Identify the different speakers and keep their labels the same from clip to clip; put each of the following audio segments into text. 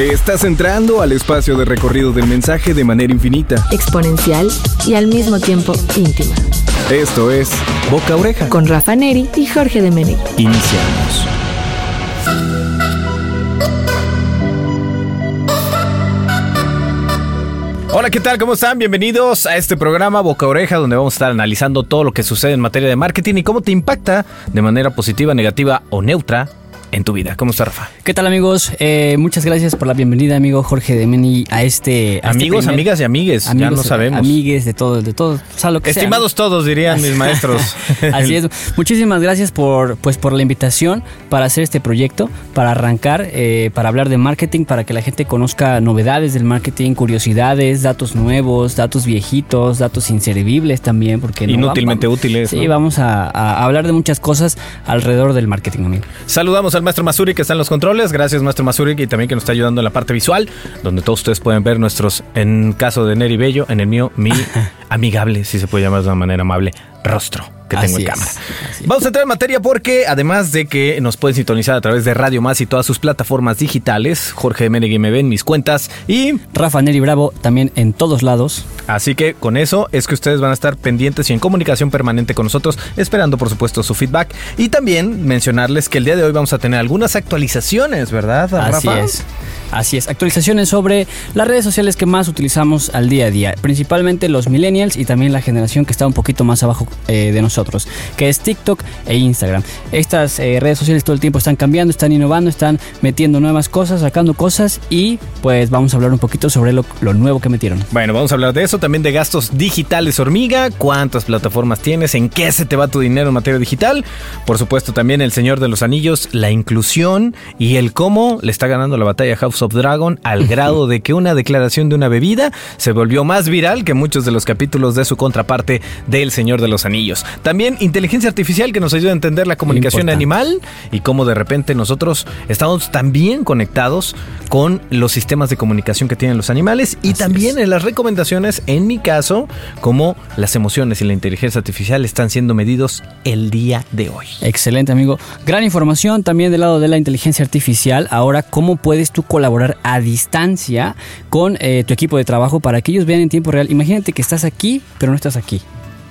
Speaker 1: Estás entrando al espacio de recorrido del mensaje de manera infinita.
Speaker 2: exponencial y al mismo tiempo íntima.
Speaker 1: Esto es Boca Oreja.
Speaker 2: Con Rafa Neri y Jorge de Menegui.
Speaker 1: Iniciamos. Hola, ¿qué tal? ¿Cómo están? Bienvenidos a este programa Boca Oreja, donde vamos a estar analizando todo lo que sucede en materia de marketing y cómo te impacta de manera positiva, negativa o neutra en tu vida. ¿Cómo está, Rafa?
Speaker 3: ¿Qué tal amigos? Eh, muchas gracias por la bienvenida, amigo Jorge de Meni, a este... a este
Speaker 1: Amigos,
Speaker 3: primer-
Speaker 1: amigas y amigues, ya
Speaker 3: amigos,
Speaker 1: no sabemos.
Speaker 3: Amigues, de todo, de todo. O sea, lo que sea,
Speaker 1: Estimados todos, dirían mis maestros.
Speaker 3: Así es. Muchísimas gracias por, pues, por la invitación para hacer este proyecto, para arrancar, eh, para hablar de marketing, para que la gente conozca novedades del marketing, curiosidades, datos nuevos, datos viejitos, datos inservibles también, porque no
Speaker 1: Inútilmente
Speaker 3: vamos-
Speaker 1: útiles,
Speaker 3: Sí,
Speaker 1: ¿no?
Speaker 3: vamos a, a hablar de muchas cosas alrededor del marketing, amigo.
Speaker 1: Saludamos al maestro Masuri que está en los controles. Gracias, maestro Masuri, y también que nos está ayudando en la parte visual, donde todos ustedes pueden ver nuestros, en caso de Neri Bello, en el mío, mi amigable, si se puede llamar de una manera amable, rostro que tengo
Speaker 3: Así
Speaker 1: en
Speaker 3: es,
Speaker 1: cámara.
Speaker 3: así.
Speaker 1: Vamos a entrar en materia porque, además de que nos pueden sintonizar a través de Radio Más y todas sus plataformas digitales, Jorge de Menegui me ven mis cuentas y
Speaker 3: Rafa Neri Bravo también en todos lados.
Speaker 1: Así que con eso es que ustedes van a estar pendientes y en comunicación permanente con nosotros, esperando por supuesto su feedback. Y también mencionarles que el día de hoy vamos a tener algunas actualizaciones, ¿verdad,
Speaker 3: Así
Speaker 1: Rafa?
Speaker 3: es. Así es, actualizaciones sobre las redes sociales que más utilizamos al día a día, principalmente los millennials y también la generación que está un poquito más abajo eh, de nosotros, que es TikTok e Instagram. Estas eh, redes sociales todo el tiempo están cambiando, están innovando, están metiendo nuevas cosas, sacando cosas y pues vamos a hablar un poquito sobre lo, nuevo que metieron.
Speaker 1: Bueno, vamos a hablar de eso, también de gastos digitales hormiga, cuántas plataformas tienes, en qué se te va tu dinero en materia digital, por supuesto también el Señor de los Anillos, la inclusión y el cómo le está ganando la batalla a House of Dragon al grado de que una declaración de una bebida se volvió más viral que muchos de los capítulos de su contraparte del Señor de los Anillos. También inteligencia artificial que nos ayuda a entender la comunicación
Speaker 3: Importante.
Speaker 1: animal y cómo de repente nosotros estamos también conectados con los sistemas de comunicación que tienen los animales y
Speaker 3: Así
Speaker 1: también
Speaker 3: es.
Speaker 1: en las recomendaciones, en mi caso, cómo las emociones y la inteligencia artificial están siendo medidos el día de hoy.
Speaker 3: Excelente, amigo. Gran información también del lado de la inteligencia artificial. Ahora, ¿cómo puedes tú colaborar a distancia con eh, tu equipo de trabajo para que ellos vean en tiempo real? Imagínate que estás aquí, pero no estás aquí.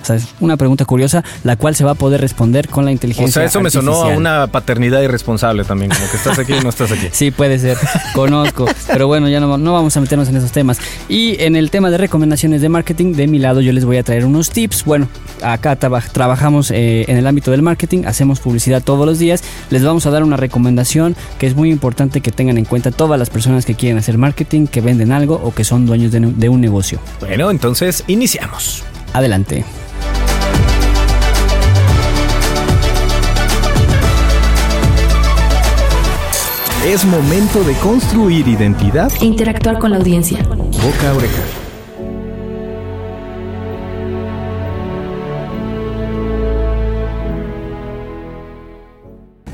Speaker 3: O sea, es una pregunta curiosa, la cual se va a poder responder con la
Speaker 1: O
Speaker 3: inteligencia
Speaker 1: sea, eso me sonó a
Speaker 3: artificial.
Speaker 1: una paternidad irresponsable también, como que estás aquí y no estás aquí.
Speaker 3: Sí, puede ser, conozco, pero bueno, ya no, no vamos a meternos en esos temas. Y en el tema de recomendaciones de marketing, de mi lado yo les voy a traer unos tips. Bueno, acá traba- trabajamos eh, en el ámbito del marketing, hacemos publicidad todos los días. Les vamos a dar una recomendación que es muy importante que tengan en cuenta todas las personas que quieren hacer marketing, que venden algo o que son dueños de un negocio.
Speaker 1: Bueno, entonces iniciamos.
Speaker 3: Adelante.
Speaker 1: Es momento de construir identidad
Speaker 2: E interactuar con la audiencia.
Speaker 1: boca a oreja.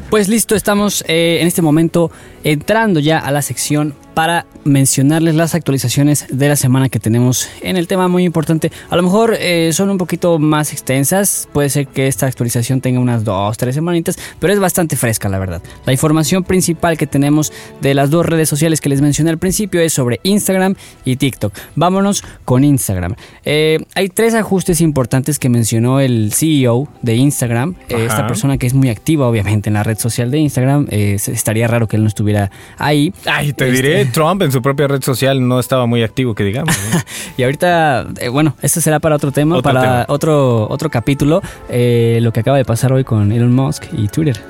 Speaker 3: Pues listo, estamos eh, en este momento entrando ya a la sección para mencionarles las actualizaciones de la semana que tenemos en el tema muy importante. A lo mejor eh, son un poquito más extensas, puede ser que esta actualización tenga unas dos, tres semanitas, pero es bastante fresca la verdad. La información principal que tenemos de las dos redes sociales que les mencioné al principio es sobre Instagram y TikTok. Vámonos con Instagram. Eh, hay tres ajustes importantes que mencionó el CEO de Instagram, eh, esta persona que es muy activa obviamente en la red social de Instagram. estaría raro que él no estuviera ahí.
Speaker 1: Ay, te
Speaker 3: Este-
Speaker 1: diré, Trump en su propia red social no estaba muy activo, que digamos. ¿no?
Speaker 3: Y ahorita, eh, bueno, esto será para otro tema,
Speaker 1: Otro
Speaker 3: para
Speaker 1: tema.
Speaker 3: otro otro capítulo, eh, lo que acaba de pasar hoy con Elon Musk y Twitter.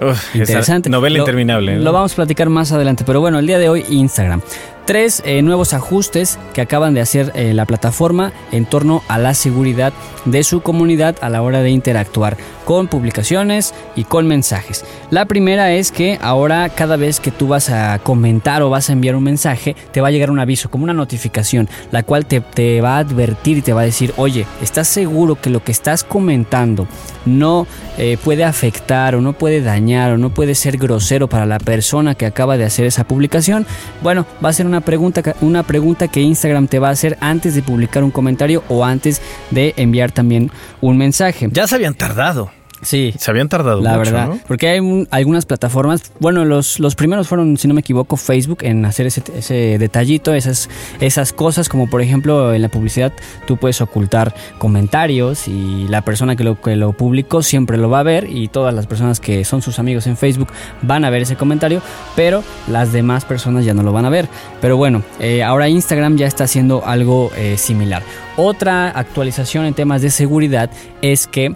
Speaker 1: Uf,
Speaker 3: Interesante.
Speaker 1: Novela
Speaker 3: Lo-
Speaker 1: interminable. ¿no?
Speaker 3: Lo vamos a platicar más adelante, pero bueno, el día de hoy Instagram. Tres eh, nuevos ajustes que acaban de hacer eh, la plataforma en torno a la seguridad de su comunidad a la hora de interactuar con publicaciones y con mensajes. La primera es que ahora cada vez que tú vas a comentar o vas a enviar un mensaje, te va a llegar un aviso, como una notificación, la cual te, te va a advertir y te va a decir, oye, ¿estás seguro que lo que estás comentando no eh, puede afectar o no puede dañar o no puede ser grosero para la persona que acaba de hacer esa publicación? Bueno, va a ser una pregunta, ca- una pregunta que Instagram te va a hacer antes de publicar un comentario o antes de enviar también un mensaje.
Speaker 1: Ya se habían tardado.
Speaker 3: Sí.
Speaker 1: Se habían tardado
Speaker 3: La
Speaker 1: mucho,
Speaker 3: verdad,
Speaker 1: ¿no?
Speaker 3: porque hay un- algunas plataformas, bueno, los, los primeros fueron, si no me equivoco, Facebook en hacer ese, ese detallito, esas, esas cosas, como por ejemplo en la publicidad tú puedes ocultar comentarios y la persona que lo, que lo publicó siempre lo va a ver y todas las personas que son sus amigos en Facebook van a ver ese comentario, pero las demás personas ya no lo van a ver. Pero bueno, eh, ahora Instagram ya está haciendo algo eh, similar. Otra actualización en temas de seguridad es que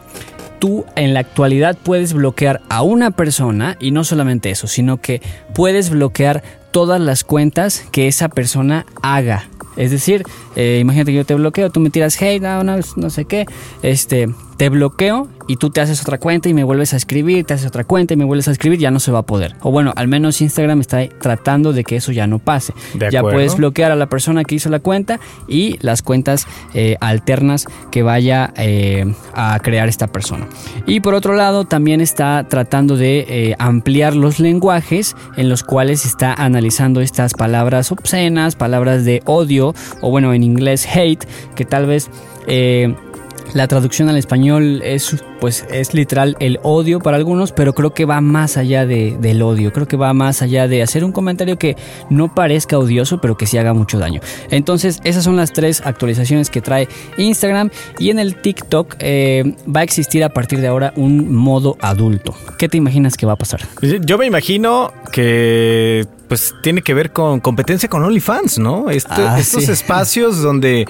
Speaker 3: tú en la actualidad puedes bloquear a una persona y no solamente eso, sino que puedes bloquear todas las cuentas que esa persona haga. Es decir, eh, imagínate que yo te bloqueo, tú me tiras hate, no, no, no sé qué, este, te bloqueo y tú te haces otra cuenta y me vuelves a escribir, te haces otra cuenta y me vuelves a escribir, ya no se va a poder. O bueno, al menos Instagram está tratando de que eso ya no pase.
Speaker 1: De
Speaker 3: ya
Speaker 1: acuerdo.
Speaker 3: puedes bloquear a la persona que hizo la cuenta y las cuentas eh, alternas que vaya eh, a crear esta persona. Y por otro lado, también está tratando de ampliar los lenguajes en los cuales está analizando estas palabras obscenas, palabras de odio, o bueno, en inglés hate, que tal vez... eh, la traducción al español es pues es literal el odio para algunos, pero creo que va más allá de, del odio, creo que va más allá de hacer un comentario que no parezca odioso, pero que sí haga mucho daño. Entonces, esas son las tres actualizaciones que trae Instagram y en el TikTok eh, va a existir a partir de ahora un modo adulto. ¿Qué te imaginas que va a pasar?
Speaker 1: Yo me imagino que pues tiene que ver con competencia con OnlyFans, ¿no? Este-
Speaker 3: Ah,
Speaker 1: estos
Speaker 3: sí.
Speaker 1: espacios donde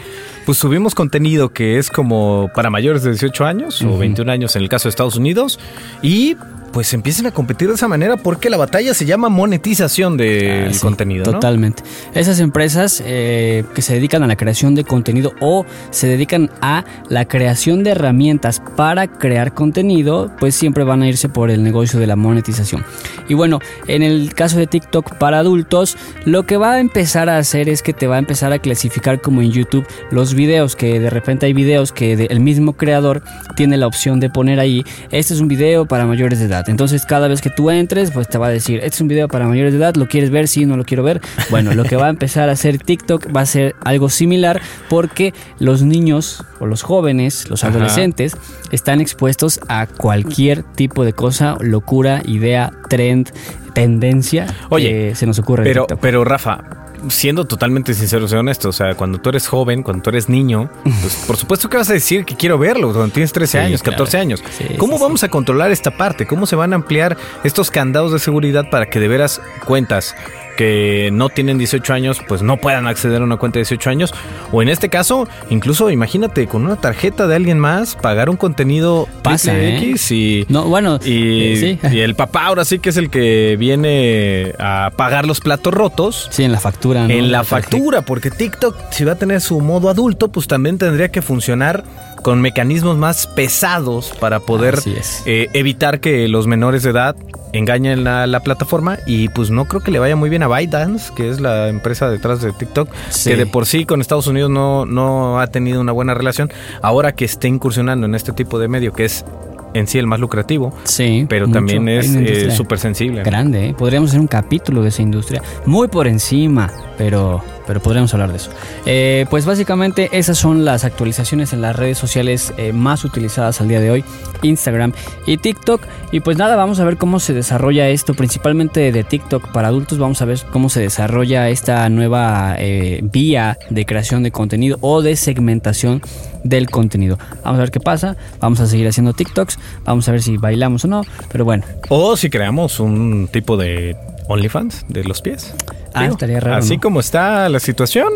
Speaker 1: pues subimos contenido que es como para mayores de 18 años o 21 años en el caso de Estados Unidos y pues empiecen a competir de esa manera porque la batalla se llama monetización del
Speaker 3: Ah, sí,
Speaker 1: contenido, ¿no?
Speaker 3: Totalmente. Esas empresas eh, que se dedican a la creación de contenido o se dedican a la creación de herramientas para crear contenido, pues siempre van a irse por el negocio de la monetización. Y bueno, en el caso de TikTok para adultos, lo que va a empezar a hacer es que te va a empezar a clasificar como en YouTube los videos, que de repente hay videos que el mismo creador tiene la opción de poner ahí, este es un video para mayores de edad. Entonces cada vez que tú entres, pues te va a decir, este es un video para mayores de edad, ¿lo quieres ver? Sí, no lo quiero ver. Bueno, lo que va a empezar a hacer TikTok va a ser algo similar porque los niños o los jóvenes, los
Speaker 1: Ajá.
Speaker 3: adolescentes, están expuestos a cualquier tipo de cosa, locura, idea, trend, tendencia
Speaker 1: Oye,
Speaker 3: que se nos ocurre en
Speaker 1: Pero,
Speaker 3: TikTok.
Speaker 1: pero Rafa, siendo totalmente sincero y honesto, o sea, cuando tú eres joven, cuando tú eres niño, pues por supuesto que vas a decir que quiero verlo cuando tienes 13
Speaker 3: Sí,
Speaker 1: años,
Speaker 3: claro.
Speaker 1: 14 años.
Speaker 3: Sí,
Speaker 1: ¿Cómo
Speaker 3: sí,
Speaker 1: vamos a controlar esta parte? ¿Cómo se van a ampliar estos candados de seguridad para que de veras cuentas que no tienen 18 años, pues no puedan acceder a una cuenta de 18 años? O en este caso, incluso imagínate con una tarjeta de alguien más pagar un contenido
Speaker 3: Pasa, ¿eh?
Speaker 1: X y...
Speaker 3: No, bueno,
Speaker 1: Y,
Speaker 3: eh, sí.
Speaker 1: y el papá ahora sí que es el que viene a pagar los platos rotos.
Speaker 3: Sí, en la factura. ¿no?
Speaker 1: En la
Speaker 3: tarjeta.
Speaker 1: factura, porque TikTok, si va a tener su modo adulto, pues también tendría que funcionar con mecanismos más pesados para poder eh, evitar que los menores de edad engañen a la plataforma y pues no creo que le vaya muy bien a ByteDance, que es la empresa detrás de TikTok,
Speaker 3: Sí.
Speaker 1: que de por sí con Estados Unidos no, no ha tenido una buena relación, ahora que esté incursionando en este tipo de medio que es en sí el más lucrativo,
Speaker 3: Sí.
Speaker 1: pero
Speaker 3: mucho.
Speaker 1: también es eh, súper sensible.
Speaker 3: Grande, ¿eh? podríamos hacer un capítulo de esa industria, muy por encima, pero, pero podríamos hablar de eso. Eh, pues básicamente esas son las actualizaciones en las redes sociales eh, más utilizadas al día de hoy, Instagram y TikTok. Y pues nada, vamos a ver cómo se desarrolla esto, principalmente de TikTok para adultos, vamos a ver cómo se desarrolla esta nueva eh, vía de creación de contenido o de segmentación del contenido. Vamos a ver qué pasa, vamos a seguir haciendo TikToks, vamos a ver si bailamos o no, pero bueno.
Speaker 1: O si creamos un tipo de OnlyFans de los pies.
Speaker 3: Ah, estaría raro,
Speaker 1: Así
Speaker 3: ¿no?
Speaker 1: como está la situación,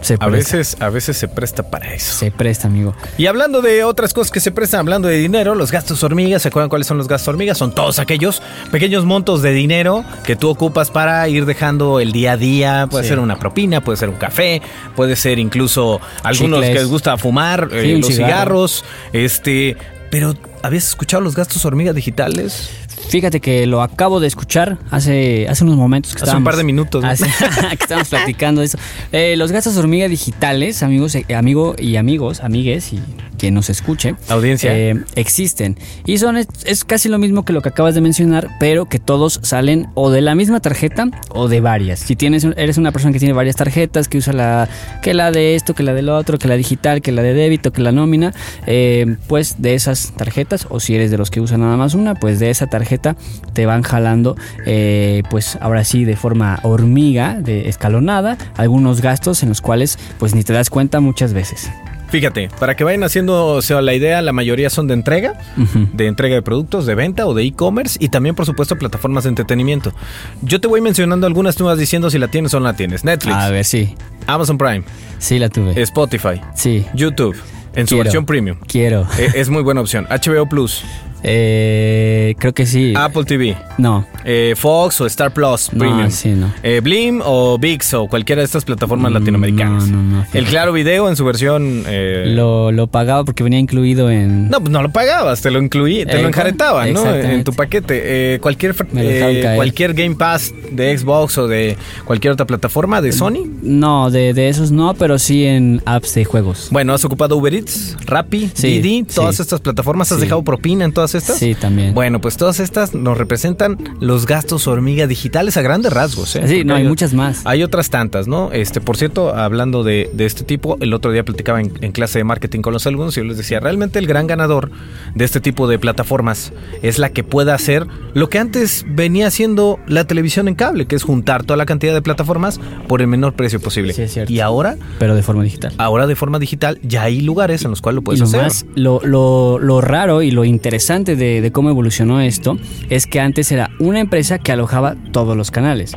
Speaker 3: Se
Speaker 1: a
Speaker 3: presta.
Speaker 1: veces, a veces se presta para eso.
Speaker 3: Se presta, amigo.
Speaker 1: Y hablando de otras cosas que se prestan, hablando de dinero, los gastos hormigas, ¿se acuerdan cuáles son los gastos hormigas? Son todos aquellos pequeños montos de dinero que tú ocupas para ir dejando el día a día. Puede
Speaker 3: Sí.
Speaker 1: ser una propina, puede ser un café, puede ser incluso algunos
Speaker 3: Chicles.
Speaker 1: que les gusta fumar, eh,
Speaker 3: Sí,
Speaker 1: los
Speaker 3: cigarro.
Speaker 1: cigarros, este... Pero, ¿habías escuchado los gastos hormigas digitales?
Speaker 3: Fíjate que lo acabo de escuchar hace, hace unos momentos. Que
Speaker 1: Hace un par de minutos, ¿no?
Speaker 3: Hace- que estábamos platicando eso. Eh, los gastos hormiga digitales, amigos, eh, amigo y amigos, amigues y quien nos escuche,
Speaker 1: Audiencia.
Speaker 3: eh, existen. Y son es, es casi lo mismo que lo que acabas de mencionar, pero que todos salen o de la misma tarjeta o de varias. Si tienes, eres una persona que tiene varias tarjetas, que usa la, que la de esto, que la del otro, que la digital, que la de débito, que la nómina, eh, pues de esas tarjetas, o si eres de los que usan nada más una, pues de esa tarjeta te van jalando, eh, pues ahora sí, de forma hormiga, de escalonada, algunos gastos en los cuales pues ni te das cuenta muchas veces.
Speaker 1: Fíjate, para que vayan haciendo o sea, la idea, la mayoría son de entrega, de entrega de productos, de venta o de e-commerce y también, por supuesto, plataformas de entretenimiento. Yo te voy mencionando algunas, tú vas diciendo si la tienes o no la tienes. Netflix,
Speaker 3: A ver, sí,
Speaker 1: Amazon Prime,
Speaker 3: sí la tuve.
Speaker 1: Spotify,
Speaker 3: Sí,
Speaker 1: YouTube, en su
Speaker 3: Quiero.
Speaker 1: versión premium.
Speaker 3: quiero.
Speaker 1: Eh, es muy buena opción. HBO Plus,
Speaker 3: Eh, creo que sí.
Speaker 1: Apple TV,
Speaker 3: No,
Speaker 1: eh, Fox o Star Plus
Speaker 3: no,
Speaker 1: Premium.
Speaker 3: sí, no.
Speaker 1: Eh, Blim o VIX o cualquiera de estas plataformas
Speaker 3: Mm,
Speaker 1: latinoamericanas.
Speaker 3: no, no, no,
Speaker 1: El Claro Video en su versión... eh,
Speaker 3: Lo, lo pagaba porque venía incluido en...
Speaker 1: No, pues no lo pagabas, te lo incluí, te lo enjaretaban, ¿no? En tu paquete. Cualquier, cualquier Game Pass de Xbox o de cualquier otra plataforma de Sony.
Speaker 3: No, de, de esos no, pero sí en apps de juegos.
Speaker 1: Bueno, has ocupado Uber Eats, Rappi,
Speaker 3: Sí,
Speaker 1: Didi, todas
Speaker 3: sí.
Speaker 1: estas plataformas. ¿Has
Speaker 3: Sí.
Speaker 1: dejado propina en todas estas?
Speaker 3: Sí, también.
Speaker 1: Bueno, pues todas estas nos representan los gastos hormiga digitales a grandes rasgos. ¿eh?
Speaker 3: Sí, no, hay muchas más.
Speaker 1: Hay otras tantas, ¿no? Este, por cierto, hablando de, de este tipo, el otro día platicaba en, en clase de marketing con los alumnos y yo les decía, realmente el gran ganador de este tipo de plataformas es la que pueda hacer lo que antes venía haciendo la televisión en cable, que es juntar toda la cantidad de plataformas por el menor precio posible.
Speaker 3: Sí, es cierto.
Speaker 1: Y ahora,
Speaker 3: Pero de forma digital.
Speaker 1: ahora de forma digital, ya hay lugares en los cuales lo
Speaker 3: Y
Speaker 1: puedes
Speaker 3: lo
Speaker 1: hacer.
Speaker 3: más, lo, lo, lo raro y lo interesante de, de cómo evolucionó esto es que antes era una empresa que alojaba todos los canales.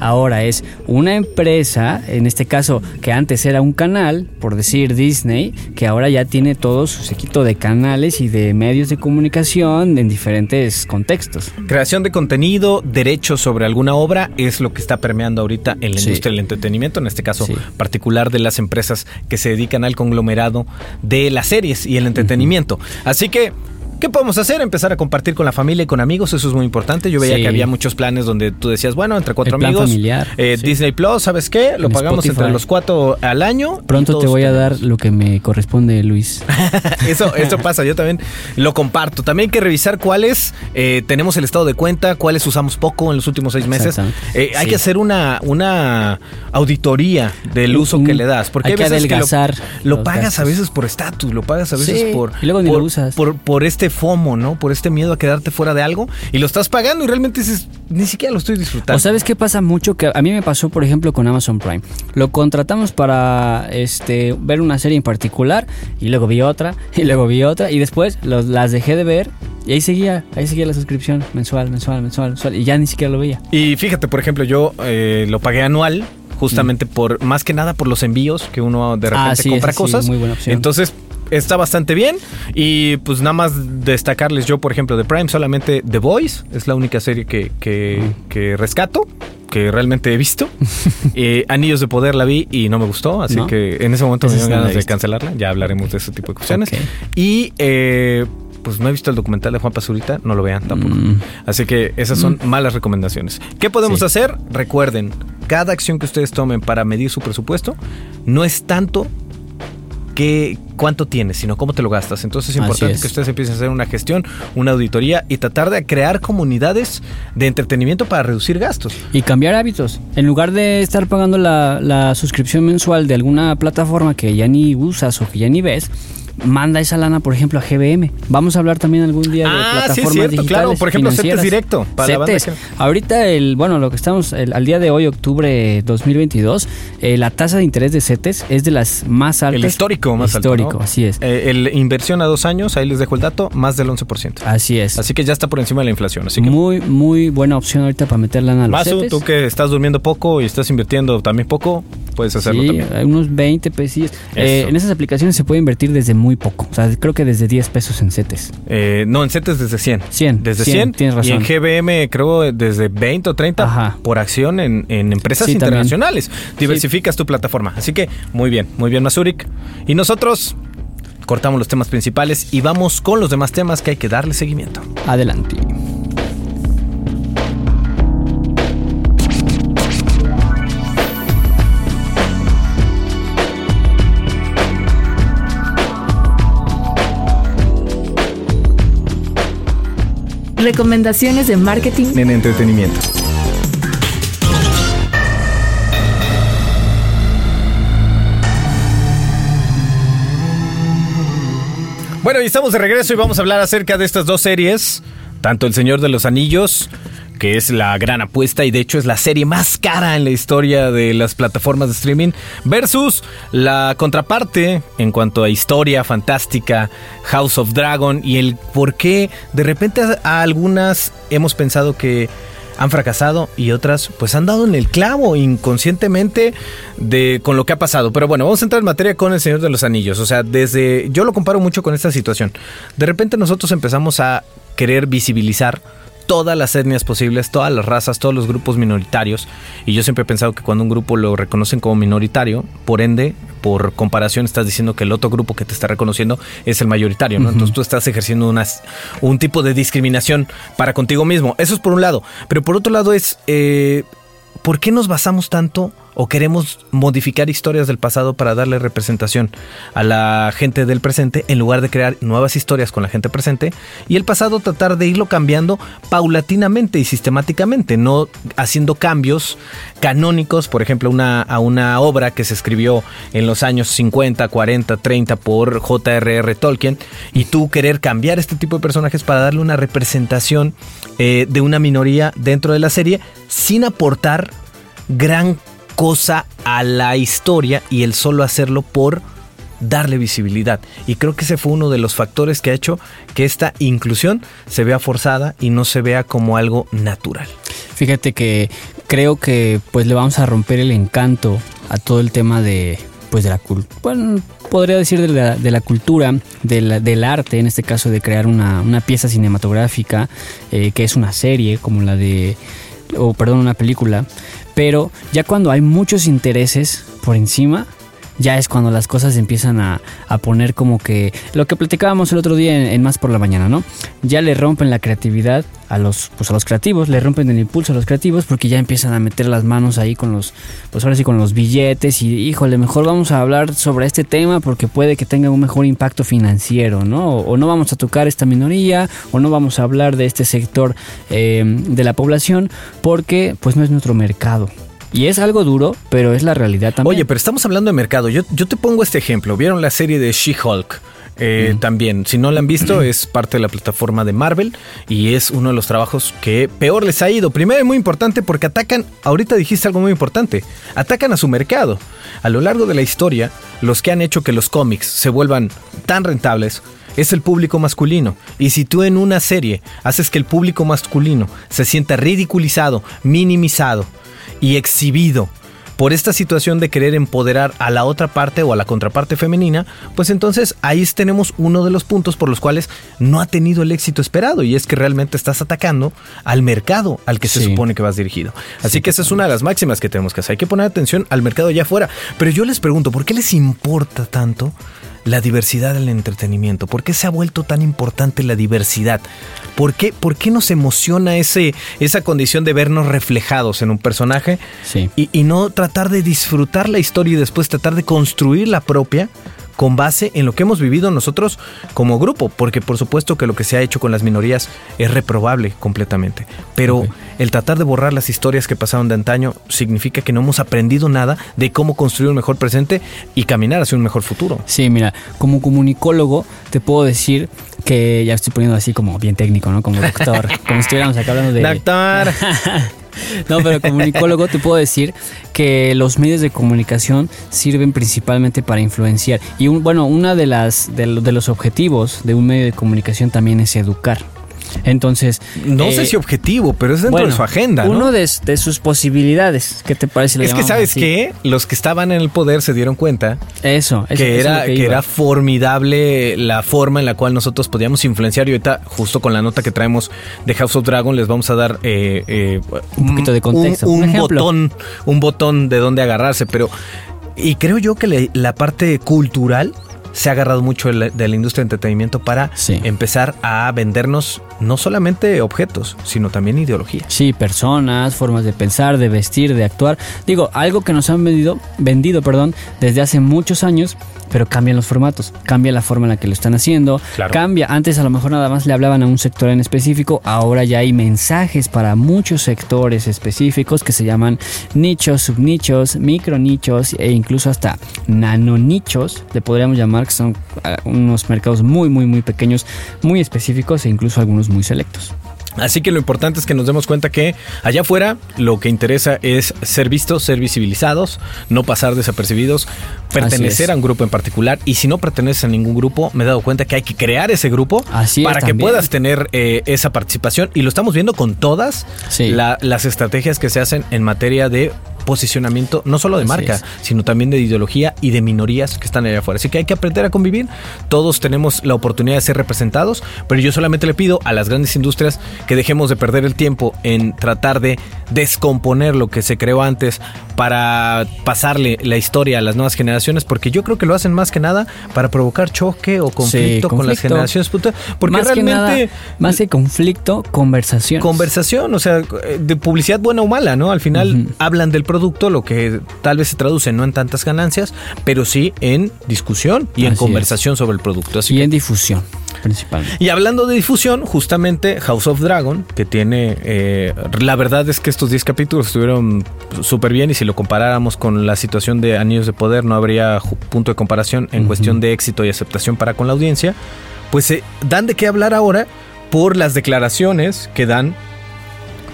Speaker 3: Ahora es una empresa, en este caso que antes era un canal, por decir Disney, que ahora ya tiene todo su séquito de canales y de medios de comunicación en diferentes contextos.
Speaker 1: Creación de contenido, derechos sobre alguna obra es lo que está permeando ahorita en la
Speaker 3: Sí.
Speaker 1: industria del entretenimiento, en este caso
Speaker 3: Sí.
Speaker 1: particular de las empresas que se dedican al conglomerado de las series y el entretenimiento. Así que ¿Qué podemos hacer? Empezar a compartir con la familia y con amigos, eso es muy importante. Yo veía
Speaker 3: Sí.
Speaker 1: que había muchos planes donde tú decías, bueno, entre cuatro
Speaker 3: El plan
Speaker 1: amigos,
Speaker 3: familiar,
Speaker 1: eh,
Speaker 3: sí.
Speaker 1: Disney Plus, ¿sabes qué? Lo
Speaker 3: En
Speaker 1: pagamos
Speaker 3: Spotify.
Speaker 1: entre los cuatro al año.
Speaker 3: Pronto te voy a dar lo que me corresponde, Luis.
Speaker 1: Eso, eso pasa, yo también lo comparto. También hay que revisar cuáles eh, tenemos el estado de cuenta, cuáles usamos poco en los últimos seis meses. Eh, hay
Speaker 3: Sí.
Speaker 1: que hacer una, una auditoría del uso que le das. Porque
Speaker 3: hay
Speaker 1: hay
Speaker 3: que
Speaker 1: veces
Speaker 3: adelgazar
Speaker 1: que lo, pagas a veces por estatus, lo pagas a veces por,
Speaker 3: y luego ni
Speaker 1: por,
Speaker 3: lo usas.
Speaker 1: por, por este FOMO, ¿no? Por este miedo a quedarte fuera de algo y lo estás pagando y realmente dices, ni siquiera lo estoy disfrutando.
Speaker 3: O sabes qué pasa mucho que a mí me pasó, por ejemplo, con Amazon Prime. Lo contratamos para este ver una serie en particular y luego vi otra y luego vi otra y después los- las dejé de ver y ahí seguía, ahí seguía la suscripción mensual, mensual, mensual, mensual y ya ni siquiera lo veía.
Speaker 1: Y fíjate, por ejemplo, yo eh, lo pagué anual. Justamente por, más que nada por los envíos que uno de repente
Speaker 3: Mm. Ah, sí,
Speaker 1: compra
Speaker 3: esa sí,
Speaker 1: cosas.
Speaker 3: muy buena opción.
Speaker 1: Entonces, está bastante bien. Y pues nada más destacarles yo, por ejemplo, de Prime, solamente The Voice es la única serie que, que,
Speaker 3: Mm.
Speaker 1: que rescato, que realmente he visto. Eh, Anillos de Poder la vi y no me gustó, así
Speaker 3: ¿No?
Speaker 1: que en ese momento me
Speaker 3: Esa
Speaker 1: dieron
Speaker 3: sí no la
Speaker 1: ganas de cancelarla. Ya hablaremos de ese tipo de cuestiones. Y eh, pues no he visto el documental de Juan Pazurita, no lo vean tampoco.
Speaker 3: Mm.
Speaker 1: Así que esas son malas recomendaciones. ¿Qué podemos
Speaker 3: Sí.
Speaker 1: hacer? Recuerden, cada acción que ustedes tomen para medir su presupuesto no es tanto que cuánto tienes, sino cómo te lo gastas. Entonces es importante
Speaker 3: es.
Speaker 1: que ustedes empiecen a hacer una gestión, una auditoría y tratar de crear comunidades de entretenimiento para reducir gastos.
Speaker 3: Y cambiar hábitos. En lugar de estar pagando la, la suscripción mensual de alguna plataforma que ya ni usas o que ya ni ves, manda esa lana, por ejemplo, a GBM. Vamos a hablar también algún día de
Speaker 1: Ah, sí, es
Speaker 3: plataformas
Speaker 1: cierto, claro. Por ejemplo, CETES. Directo, para la banda que-
Speaker 3: Ahorita, el, bueno, lo que estamos, el- al día de hoy, octubre 2022, eh, la tasa de interés de CETES es de las más altas.
Speaker 1: El histórico más
Speaker 3: Histórico,
Speaker 1: alto. ¿no?
Speaker 3: así es.
Speaker 1: Eh, el inversión a dos años, ahí les dejo el dato, más del 11%.
Speaker 3: Así es.
Speaker 1: Así que ya está por encima de la inflación. Así que
Speaker 3: muy, muy buena opción ahorita para meter lana a los
Speaker 1: Masu,
Speaker 3: CETES.
Speaker 1: tú que estás durmiendo poco y estás invirtiendo también poco, puedes hacerlo
Speaker 3: sí,
Speaker 1: también.
Speaker 3: unos 20 pesos. Eh, en esas aplicaciones se puede invertir desde muy poco. O sea, creo que desde 10 pesos en CETES.
Speaker 1: Eh, no, en CETES desde 100.
Speaker 3: 100,
Speaker 1: Desde
Speaker 3: 100,
Speaker 1: 100.
Speaker 3: tienes razón.
Speaker 1: Y en GBM creo desde 20 o 30
Speaker 3: Ajá.
Speaker 1: por acción en, en empresas
Speaker 3: Sí, también.
Speaker 1: internacionales. Diversificas tu plataforma. Así que muy bien, muy bien Masurik. Y nosotros cortamos los temas principales y vamos con los demás temas que hay que darle seguimiento.
Speaker 3: Adelante.
Speaker 2: Recomendaciones de marketing
Speaker 1: en entretenimiento. Bueno, y estamos de regreso y vamos a hablar acerca de estas dos series, tanto El Señor de los Anillos, que es la gran apuesta y de hecho es la serie más cara en la historia de las plataformas de streaming, versus la contraparte en cuanto a historia fantástica, House of Dragon y el por qué de repente a algunas hemos pensado que han fracasado y otras pues han dado en el clavo inconscientemente de con lo que ha pasado. Pero bueno, vamos a entrar en materia con El Señor de los Anillos. O sea, desde yo lo comparo mucho con esta situación. De repente nosotros empezamos a querer visibilizar todas las etnias posibles, todas las razas, todos los grupos minoritarios. Y yo siempre he pensado que cuando un grupo lo reconocen como minoritario, por ende, por comparación, estás diciendo que el otro grupo que te está reconociendo es el mayoritario, ¿no? Entonces tú estás ejerciendo un tipo de discriminación para contigo mismo. Eso es por un lado. Pero por otro lado es, eh, ¿por qué nos basamos tanto? O queremos modificar historias del pasado para darle representación a la gente del presente en lugar de crear nuevas historias con la gente presente y el pasado tratar de irlo cambiando paulatinamente y sistemáticamente, no haciendo cambios canónicos, por ejemplo, una, a una obra que se escribió en los años 50, 40, 30 por J.R.R. Tolkien y tú querer cambiar este tipo de personajes para darle una representación eh, de una minoría dentro de la serie sin aportar gran cosa a la historia y el solo hacerlo por darle visibilidad. Y creo que ese fue uno de los factores que ha hecho que esta inclusión se vea forzada y no se vea como algo natural.
Speaker 3: Fíjate que creo que pues le vamos a romper el encanto a todo el tema de pues de la cultura, bueno, podría decir de la, cultura, del arte, en este caso de crear una, pieza cinematográfica, eh, que es una serie como la de, o perdón, una película, pero ya cuando hay muchos intereses por encima, ya es cuando las cosas empiezan a, poner como que lo que platicábamos el otro día en, Más por la Mañana, ¿no? Ya le rompen la creatividad a los, pues a los creativos, le rompen el impulso a los creativos porque ya empiezan a meter las manos ahí con los, pues ahora sí con los billetes y híjole, mejor vamos a hablar sobre este tema porque puede que tenga un mejor impacto financiero, ¿no? O, no vamos a tocar esta minoría o no vamos a hablar de este sector eh, de la población porque pues no es nuestro mercado. Y es algo duro, pero es la realidad también.
Speaker 1: Oye, pero estamos hablando de mercado. Yo, yo te pongo este ejemplo. ¿Vieron la serie de She-Hulk? Eh, también, si no la han visto, es parte de la plataforma de Marvel y es uno de los trabajos que peor les ha ido. Primero es muy importante porque atacan, ahorita dijiste algo muy importante, atacan a su mercado. A lo largo de la historia, los que han hecho que los cómics se vuelvan tan rentables es el público masculino. Y si tú en una serie haces que el público masculino se sienta ridiculizado, minimizado, y exhibido por esta situación de querer empoderar a la otra parte o a la contraparte femenina, pues entonces ahí tenemos uno de los puntos por los cuales no ha tenido el éxito esperado y es que realmente estás atacando al mercado al que se supone que vas dirigido. Así que esa es una de las máximas que tenemos que hacer. Hay que poner atención al mercado allá afuera. Pero yo les pregunto, ¿por qué les importa tanto la diversidad del entretenimiento? ¿Por qué se ha vuelto tan importante la diversidad? ¿Por qué, por qué nos emociona ese, esa condición de vernos reflejados en un personaje y, y no tratar de disfrutar la historia y después tratar de construir la propia? Con base en lo que hemos vivido nosotros como grupo, porque por supuesto que lo que se ha hecho con las minorías es reprobable completamente. Pero el tratar de borrar las historias que pasaron de antaño significa que no hemos aprendido nada de cómo construir un mejor presente y caminar hacia un mejor futuro.
Speaker 3: Sí, mira, como comunicólogo te puedo decir que ya estoy poniendo así como bien técnico, ¿no? Como doctor, como si estuviéramos acá hablando de...
Speaker 1: Doctor.
Speaker 3: No, pero comunicólogo te puedo decir que los medios de comunicación sirven principalmente para influenciar. Y bueno, una de las de los objetivos de un medio de comunicación también es educar. Entonces.
Speaker 1: No sé eh, si objetivo, pero es dentro de su agenda. ¿no?
Speaker 3: Uno de, sus posibilidades. ¿Qué te parece?
Speaker 1: Es que, ¿sabes qué? Los que estaban en el poder se dieron cuenta.
Speaker 3: Eso,
Speaker 1: que, era, que, era formidable la forma en la cual nosotros podíamos influenciar. Y ahorita, justo con la nota que traemos de House of Dragon, les vamos a dar eh, eh,
Speaker 3: un poquito de contexto.
Speaker 1: Un, botón, un botón de dónde agarrarse. Pero. Y creo yo que la parte cultural se ha agarrado mucho el- de la industria de entretenimiento para
Speaker 3: Sí.
Speaker 1: empezar a vendernos no solamente objetos, sino también ideología.
Speaker 3: Sí, personas, formas de pensar, de vestir, de actuar. Digo, algo que nos han vendido, vendido, perdón, desde hace muchos años, pero cambian los formatos, cambia la forma en la que lo están haciendo,
Speaker 1: Claro.
Speaker 3: cambia. Antes a lo mejor nada más le hablaban a un sector en específico, ahora ya hay mensajes para muchos sectores específicos que se llaman nichos, subnichos, micronichos e incluso hasta nanonichos, le podríamos llamar, que son ah, unos mercados muy, muy, muy pequeños, muy específicos e incluso algunos muy selectos.
Speaker 1: Así que lo importante es que nos demos cuenta que allá afuera lo que interesa es ser vistos, ser visibilizados, no pasar desapercibidos, pertenecer a un grupo en particular. Y si no perteneces a ningún grupo, me he dado cuenta que hay que crear ese grupo
Speaker 3: Así es,
Speaker 1: para que
Speaker 3: también.
Speaker 1: puedas tener eh, esa participación. Y lo estamos viendo con todas
Speaker 3: Sí.
Speaker 1: la- las estrategias que se hacen en materia de posicionamiento, no solo de
Speaker 3: Así
Speaker 1: marca,
Speaker 3: es.
Speaker 1: sino también de ideología y de minorías que están allá afuera. Así que hay que aprender a convivir. Todos tenemos la oportunidad de ser representados, pero yo solamente le pido a las grandes industrias que dejemos de perder el tiempo en tratar de descomponer lo que se creó antes para pasarle la historia a las nuevas generaciones, porque yo creo que lo hacen más que nada para provocar choque o conflicto, con las generaciones. Porque
Speaker 3: más
Speaker 1: realmente...
Speaker 3: que nada, más que conflicto, conversación.
Speaker 1: Conversación, o sea, de publicidad buena o mala, ¿no? Al final hablan del producto, lo que tal vez se traduce no en tantas ganancias, pero sí en discusión y en conversación sobre el producto. Así
Speaker 3: y
Speaker 1: que-
Speaker 3: en difusión, principalmente.
Speaker 1: y hablando de difusión, justamente House of Dragon, que tiene, eh, la verdad es que estos 10 capítulos estuvieron súper bien y si lo comparáramos con la situación de Anillos de Poder no habría punto de comparación en cuestión de éxito y aceptación para con la audiencia, pues se dan de qué hablar ahora por las declaraciones que dan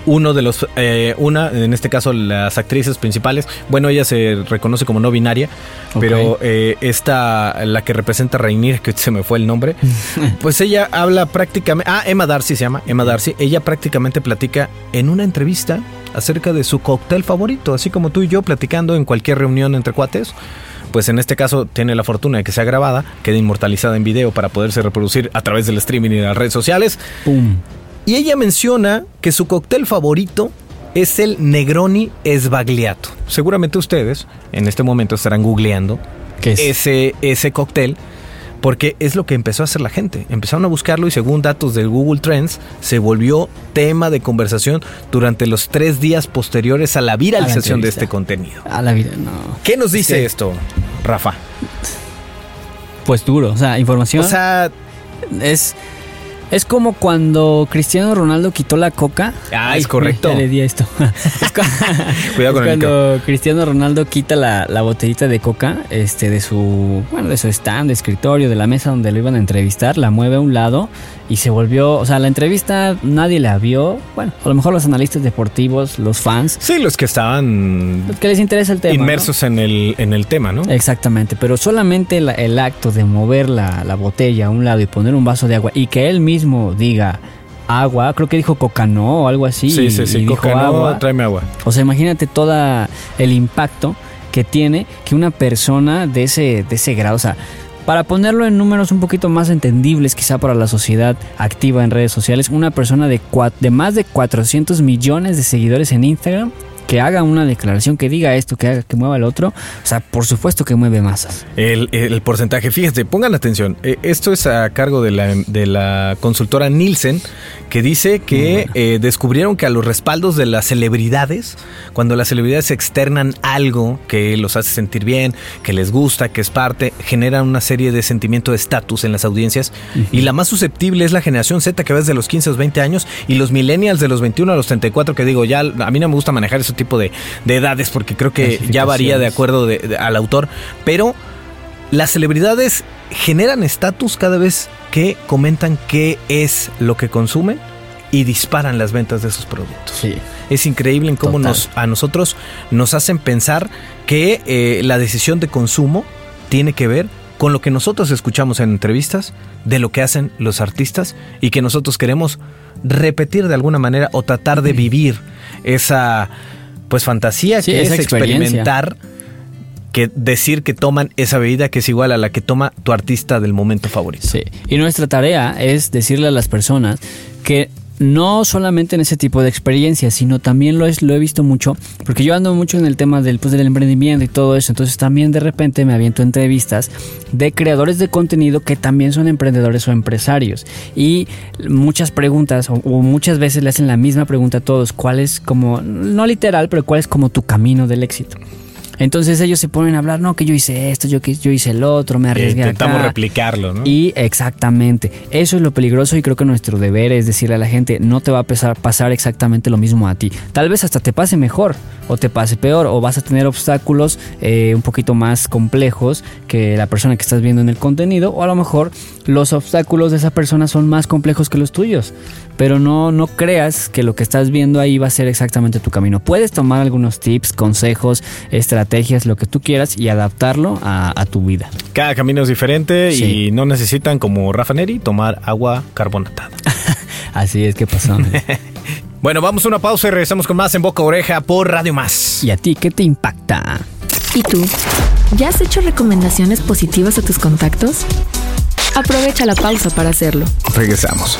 Speaker 1: uno de los, eh, una, en este caso las actrices principales, bueno, ella se reconoce como no binaria, pero eh, esta, la que representa a Rainier, que se me fue el nombre, pues ella habla prácticamente, ah, Emma Darcy se llama, Emma Darcy, ella prácticamente platica en una entrevista acerca de su cóctel favorito, así como tú y yo platicando en cualquier reunión entre cuates. Pues en este caso tiene la fortuna de que sea grabada, quede inmortalizada en video para poderse reproducir a través del streaming y de las redes sociales.
Speaker 3: ¡Pum!
Speaker 1: Y ella menciona que su cóctel favorito es el Negroni Sbagliato. Seguramente ustedes en este momento estarán googleando ese, ese cóctel porque es lo que empezó a hacer la gente. Empezaron a buscarlo y según datos del Google Trends se volvió tema de conversación durante los tres días posteriores a la viralización de este contenido.
Speaker 3: A la vida, no.
Speaker 1: ¿Qué nos dice esto, Rafa?
Speaker 3: Pues duro. O sea, información
Speaker 1: O sea,
Speaker 3: es. Es como cuando Cristiano Ronaldo quitó la coca.
Speaker 1: Ah, es correcto.
Speaker 3: Ya le di esto. es
Speaker 1: con el
Speaker 3: cuando Cristiano Ronaldo quita la, la botellita de coca este, de su bueno, de su stand, de escritorio, de la mesa donde lo iban a entrevistar, la mueve a un lado y se volvió. O sea, la entrevista nadie la vio. Bueno, a lo mejor los analistas deportivos, los fans,
Speaker 1: sí, los que estaban
Speaker 3: que les interesa el tema. ¿no?
Speaker 1: inmersos en, el, en el tema, ¿no?
Speaker 3: Exactamente, pero solamente la- el acto de mover la, la botella a un lado y poner un vaso de agua y que él mismo diga agua, creo que dijo coca no o algo así.
Speaker 1: sí, sí, sí.
Speaker 3: y dijo
Speaker 1: Coca, no,
Speaker 3: agua.
Speaker 1: tráeme agua.
Speaker 3: O sea, imagínate todo el impacto que tiene que una persona de ese, de ese grado, o sea, para ponerlo en números un poquito más entendibles quizá para la sociedad activa en redes sociales, una persona de, de más de 400 millones de seguidores en Instagram que haga una declaración, que diga esto, que haga que mueva el otro, o sea, por supuesto que mueve masas.
Speaker 1: El, el porcentaje, fíjate, pongan atención. eh, esto es a cargo de la, de la consultora Nielsen, que dice que eh, descubrieron que a los respaldos de las celebridades, cuando las celebridades externan algo que los hace sentir bien, que les gusta, que es parte, generan una serie de sentimiento de estatus en las audiencias. Y la más susceptible es la generación Z, que va desde los 15 a los 20 años, y los millennials de los 21 a los 34, que digo, ya a mí no me gusta manejar ese tipo de, de edades, porque creo que ya varía de acuerdo de- de- al autor, pero las celebridades generan estatus cada vez que comentan qué es lo que consumen y disparan las ventas de esos productos.
Speaker 3: Sí.
Speaker 1: Es increíble en cómo
Speaker 3: Total.
Speaker 1: nos, a nosotros nos hacen pensar que eh, la decisión de consumo tiene que ver con lo que nosotros escuchamos en entrevistas, de lo que hacen los artistas y que nosotros queremos repetir de alguna manera o tratar de vivir esa pues fantasía
Speaker 3: Sí,
Speaker 1: que es experimentar que decir que toman esa bebida que es igual a la que toma tu artista del momento favorito.
Speaker 3: Sí. Y nuestra tarea es decirle a las personas que no solamente en ese tipo de experiencias, sino también lo, es, lo he visto mucho, porque yo ando mucho en el tema del, pues, del emprendimiento y todo eso, entonces también de repente me aviento entrevistas de creadores de contenido que también son emprendedores o empresarios. Y muchas preguntas, o, o muchas veces le hacen la misma pregunta a todos, ¿cuál es como, no literal, pero cuál es como tu camino del éxito? Entonces ellos se ponen a hablar, no, que yo hice esto, yo que yo hice el otro, me arriesgué
Speaker 1: Intentamos
Speaker 3: acá.
Speaker 1: replicarlo, ¿no?
Speaker 3: Y exactamente, eso es lo peligroso y creo que nuestro deber es decirle a la gente, no te va a pasar, pasar exactamente lo mismo a ti. Tal vez hasta te pase mejor o te pase peor o vas a tener obstáculos eh, un poquito más complejos que la persona que estás viendo en el contenido o a lo mejor los obstáculos de esa persona son más complejos que los tuyos. Pero no, no creas que lo que estás viendo ahí va a ser exactamente tu camino. Puedes tomar algunos tips, consejos, estrategias, lo que tú quieras y adaptarlo a, a tu vida.
Speaker 1: Cada camino es diferente
Speaker 3: Sí.
Speaker 1: y no necesitan, como Rafa Neri, tomar agua carbonatada.
Speaker 3: Así es que pasó.
Speaker 1: Bueno, vamos a una pausa y regresamos con más en Boca Oreja por Radio Más.
Speaker 3: ¿Y a ti qué te impacta?
Speaker 2: ¿Y tú? ¿Ya has hecho recomendaciones positivas a tus contactos? Aprovecha la pausa para hacerlo.
Speaker 1: Regresamos.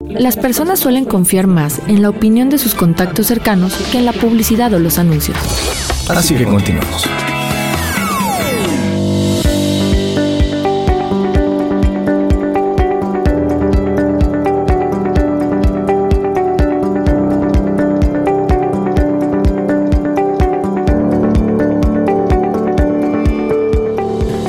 Speaker 2: Las personas suelen confiar más en la opinión de sus contactos cercanos que en la publicidad o los anuncios.
Speaker 1: Así que continuamos.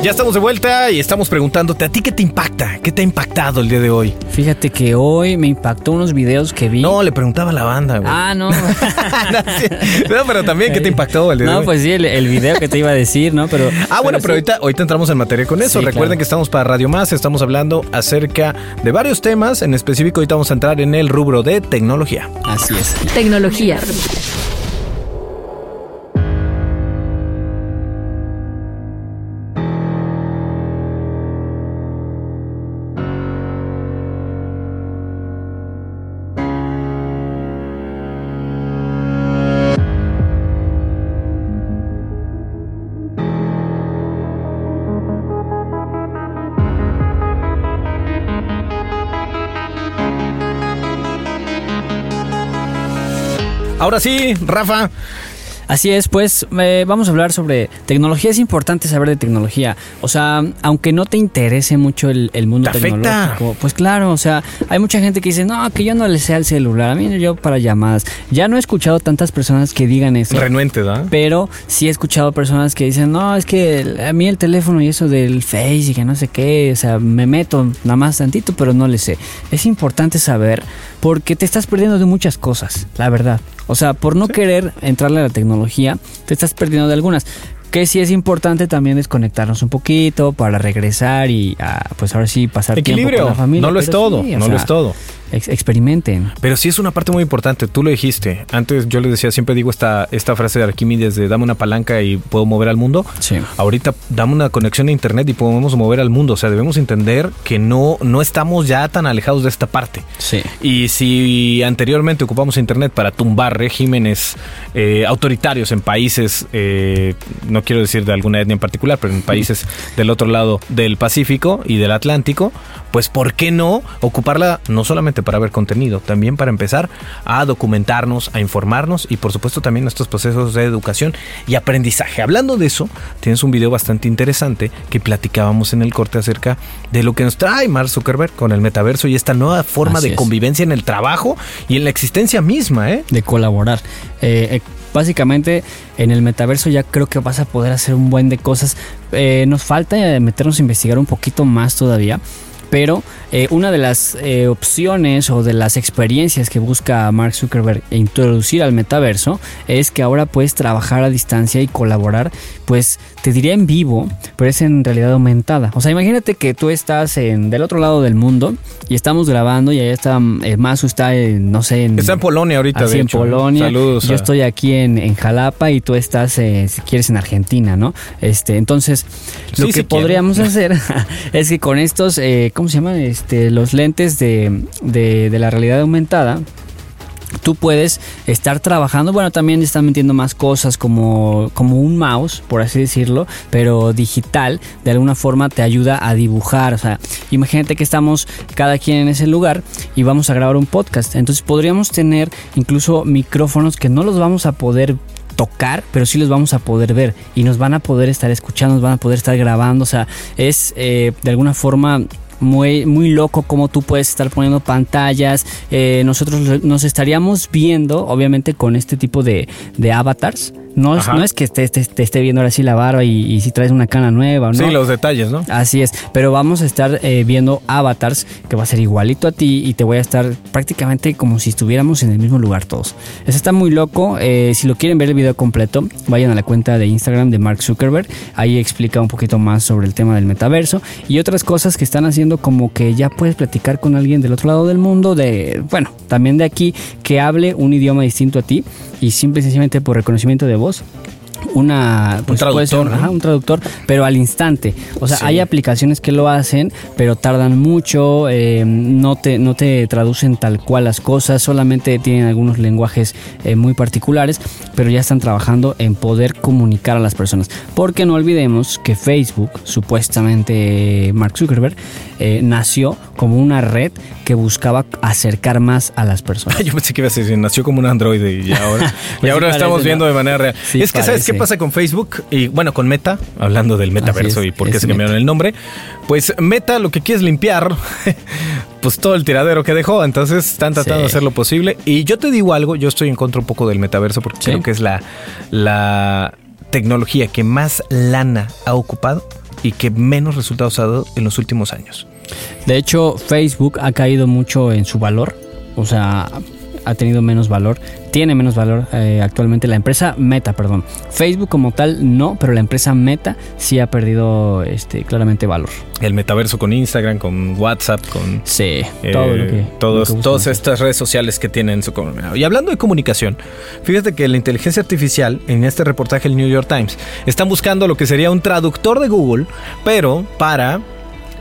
Speaker 1: Ya estamos de vuelta y estamos preguntándote a ti qué te impacta, qué te ha impactado el día de hoy.
Speaker 3: Fíjate que hoy me impactó unos videos que vi.
Speaker 1: No, le preguntaba a la banda, güey.
Speaker 3: Ah, no.
Speaker 1: no, pero también qué te impactó el de
Speaker 3: No, pues sí, el, el video que te iba a decir, ¿no? Pero.
Speaker 1: Ah, bueno, pero
Speaker 3: sí.
Speaker 1: ahorita, ahorita entramos en materia con eso.
Speaker 3: Sí,
Speaker 1: Recuerden
Speaker 3: claro.
Speaker 1: que estamos para Radio Más, estamos hablando acerca de varios temas. En específico, ahorita vamos a entrar en el rubro de tecnología.
Speaker 3: Así es.
Speaker 2: Tecnología.
Speaker 1: Ahora sí, Rafa.
Speaker 3: Así es, pues eh, vamos a hablar sobre tecnología. Es importante saber de tecnología. O sea, aunque no te interese mucho el, el mundo
Speaker 1: ¿Te afecta?
Speaker 3: tecnológico, pues claro, o sea, hay mucha gente que dice, no, que yo no le sé al celular, a mí yo para llamadas. Ya no he escuchado tantas personas que digan eso.
Speaker 1: Renuente, ¿da?
Speaker 3: Pero sí he escuchado personas que dicen, no, es que a mí el teléfono y eso del Face y que no sé qué, o sea, me meto nada más tantito, pero no le sé. Es importante saber porque te estás perdiendo de muchas cosas, la verdad. O sea, por no querer entrarle a la tecnología, te estás perdiendo de algunas. Que sí es importante también desconectarnos un poquito para regresar y ah, pues ahora sí pasar tiempo
Speaker 1: Equilibrio.
Speaker 3: con la familia.
Speaker 1: No lo es todo,
Speaker 3: sí,
Speaker 1: no lo es todo.
Speaker 3: Ex- experimenten.
Speaker 1: Pero sí es una parte muy importante, tú lo dijiste. Antes yo les decía, siempre digo esta, esta frase de Arquímedes de dame una palanca y puedo mover al mundo.
Speaker 3: Sí.
Speaker 1: Ahorita dame una conexión a internet y podemos mover al mundo. O sea, debemos entender que no, no estamos ya tan alejados de esta parte.
Speaker 3: Sí.
Speaker 1: Y si anteriormente ocupamos Internet para tumbar regímenes eh, autoritarios en países, eh, no quiero decir de alguna etnia en particular, pero en países del otro lado del Pacífico y del Atlántico, pues ¿por qué no ocuparla no solamente para ver contenido, también para empezar a documentarnos, a informarnos y por supuesto también nuestros procesos de educación y aprendizaje? Hablando de eso, tienes un video bastante interesante que platicábamos en el corte acerca de lo que nos trae Mark Zuckerberg con el metaverso y esta nueva forma
Speaker 3: Así
Speaker 1: de
Speaker 3: es.
Speaker 1: convivencia en el trabajo y en la existencia misma, ¿eh?
Speaker 3: de colaborar. Eh, eh, básicamente en el metaverso ya creo que vas a poder hacer un buen de cosas. Eh, nos falta meternos a investigar un poquito más todavía. Pero eh, una de las eh, opciones o de las experiencias que busca Mark Zuckerberg introducir al metaverso es que ahora puedes trabajar a distancia y colaborar, pues te diría en vivo, pero es en realidad aumentada. O sea, imagínate que tú estás en, del otro lado del mundo y estamos grabando y allá está, eh, Masu está, en, no sé, en,
Speaker 1: Está en Polonia ahorita,
Speaker 3: Así
Speaker 1: de
Speaker 3: en
Speaker 1: hecho.
Speaker 3: Polonia.
Speaker 1: Saludos.
Speaker 3: Yo
Speaker 1: a-
Speaker 3: estoy aquí en, en Jalapa y tú estás, eh, si quieres, en Argentina, ¿no? Este, entonces, lo
Speaker 1: Sí,
Speaker 3: que
Speaker 1: si
Speaker 3: podríamos hacer es que con estos, eh, ¿cómo se llaman? Este, los lentes de, de, de la realidad aumentada. Tú puedes estar trabajando, bueno, también están metiendo más cosas como, como un mouse, por así decirlo, pero digital, de alguna forma te ayuda a dibujar, o sea, imagínate que estamos cada quien en ese lugar y vamos a grabar un podcast, entonces podríamos tener incluso micrófonos que no los vamos a poder tocar, pero sí los vamos a poder ver y nos van a poder estar escuchando, nos van a poder estar grabando, o sea, es eh, de alguna forma muy, muy loco como tú puedes estar poniendo pantallas. Eh, nosotros nos estaríamos viendo, obviamente, con este tipo de, de avatars. No es, no es que te, te, esté viendo ahora sí la barba y, si traes una cana nueva, ¿no?
Speaker 1: Sí, los detalles, ¿no?
Speaker 3: Así es, pero vamos a estar eh, viendo avatars que va a ser igualito a ti y te voy a estar prácticamente como si estuviéramos en el mismo lugar todos. Eso está muy loco. Eh, si lo quieren ver el video completo, vayan a la cuenta de Instagram de Mark Zuckerberg. Ahí explica un poquito más sobre el tema del metaverso y otras cosas que están haciendo como que ya puedes platicar con alguien del otro lado del mundo, de, bueno, también de aquí, que hable un idioma distinto a ti y simple y sencillamente por reconocimiento de voz una
Speaker 1: pues, un traductor,
Speaker 3: ajá, un traductor, pero al instante. O sea, sí. hay aplicaciones que lo hacen, pero tardan mucho, eh, no te no te traducen tal cual las cosas, solamente tienen algunos lenguajes eh, muy particulares, pero ya están trabajando en poder comunicar a las personas. Porque no olvidemos que Facebook, supuestamente Mark Zuckerberg, eh, nació como una red que buscaba acercar más a las personas.
Speaker 1: Yo pensé que iba a decir, nació como un androide y ahora, y ahora sí estamos viendo ¿no? de manera real. Sí es que, parece. ¿sabes qué pasa con Facebook? Y bueno, con Meta, hablando del metaverso es, y por qué se cambiaron Meta. el nombre. Pues Meta lo que quiere es limpiar pues todo el tiradero que dejó. Entonces están tratando sí. de hacer lo posible. Y yo te digo algo, yo estoy en contra un poco del metaverso porque creo que es la, la tecnología que más lana ha ocupado y que menos resultados ha dado en los últimos años.
Speaker 3: De hecho, Facebook ha caído mucho en su valor. O sea, ha tenido menos valor, tiene menos valor eh, actualmente la empresa Meta, perdón. Facebook como tal no, pero la empresa Meta sí ha perdido este, claramente valor.
Speaker 1: El metaverso con Instagram, con WhatsApp, con
Speaker 3: sí, eh, todo lo que,
Speaker 1: todos,
Speaker 3: lo que
Speaker 1: todas estas redes sociales que tienen su. Y hablando de comunicación, fíjate que la inteligencia artificial en este reportaje del New York Times están buscando lo que sería un traductor de Google, pero para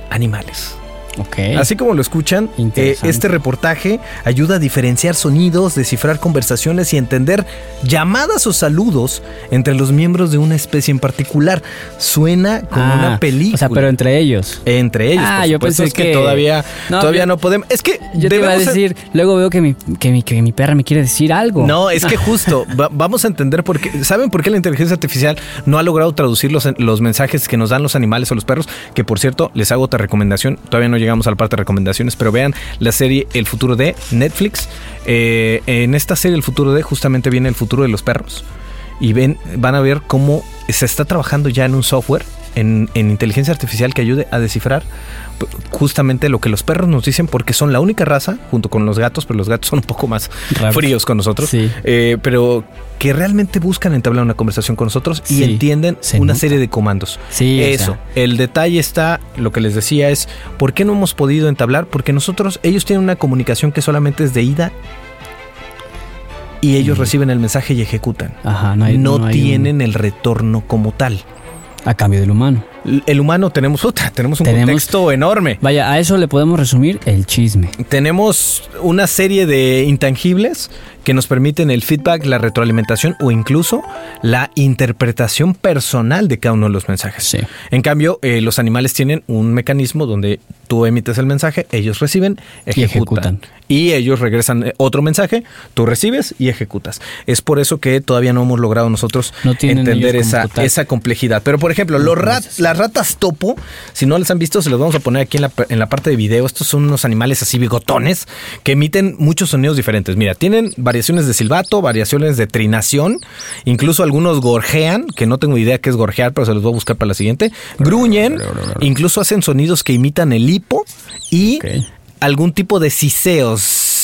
Speaker 1: animales.
Speaker 3: Okay.
Speaker 1: Así como lo escuchan, eh, este reportaje ayuda a diferenciar sonidos, descifrar conversaciones y entender llamadas o saludos entre los miembros de una especie en particular. Suena como ah, una película.
Speaker 3: O sea, pero entre ellos.
Speaker 1: Entre ellos.
Speaker 3: Ah, yo pensé
Speaker 1: es
Speaker 3: que,
Speaker 1: que, todavía, no, todavía yo, no podemos. Es que
Speaker 3: yo te iba a decir, luego veo que mi, que, mi, que mi perra me quiere decir algo.
Speaker 1: No, es que justo va, vamos a entender por qué. ¿Saben por qué la inteligencia artificial no ha logrado traducir los, los mensajes que nos dan los animales o los perros? Que por cierto, les hago otra recomendación. Todavía no llegamos a la parte de recomendaciones, pero vean la serie El futuro de Netflix. Eh, en esta serie El futuro de justamente viene el futuro de los perros. Y ven, van a ver cómo se está trabajando ya en un software, en, en inteligencia artificial que ayude a descifrar justamente lo que los perros nos dicen porque son la única raza junto con los gatos, pero los gatos son un poco más fríos con nosotros,
Speaker 3: sí.
Speaker 1: eh, pero que realmente buscan entablar una conversación con nosotros y
Speaker 3: sí.
Speaker 1: entienden
Speaker 3: Se
Speaker 1: una
Speaker 3: nota.
Speaker 1: serie de comandos.
Speaker 3: Sí,
Speaker 1: Eso,
Speaker 3: o sea.
Speaker 1: el detalle está, lo que les decía es, ¿por qué no hemos podido entablar? Porque nosotros, ellos tienen una comunicación que solamente es de ida y ellos mm. reciben el mensaje y ejecutan.
Speaker 3: Ajá, no, hay,
Speaker 1: no,
Speaker 3: no hay
Speaker 1: tienen un... el retorno como tal.
Speaker 3: A cambio del humano.
Speaker 1: El humano tenemos otra, tenemos un tenemos, contexto enorme.
Speaker 3: Vaya, a eso le podemos resumir el chisme.
Speaker 1: Tenemos una serie de intangibles que nos permiten el feedback, la retroalimentación o incluso la interpretación personal de cada uno de los mensajes.
Speaker 3: Sí.
Speaker 1: En cambio, eh, los animales tienen un mecanismo donde tú emites el mensaje, ellos reciben, ejecutan. Y, ejecutan. Y ellos regresan eh, otro mensaje, tú recibes y ejecutas. Es por eso que todavía no hemos logrado nosotros
Speaker 3: no
Speaker 1: entender esa, esa, complejidad. Pero, por ejemplo, no, los rat, las ratas topo, si no les han visto, se los vamos a poner aquí en la, en la parte de video. Estos son unos animales así bigotones que emiten muchos sonidos diferentes. Mira, tienen variaciones de silbato, variaciones de trinación, incluso algunos gorjean, que no tengo idea qué es gorjear, pero se los voy a buscar para la siguiente. Gruñen, incluso hacen sonidos que imitan el hipo y okay. Algún tipo de siseos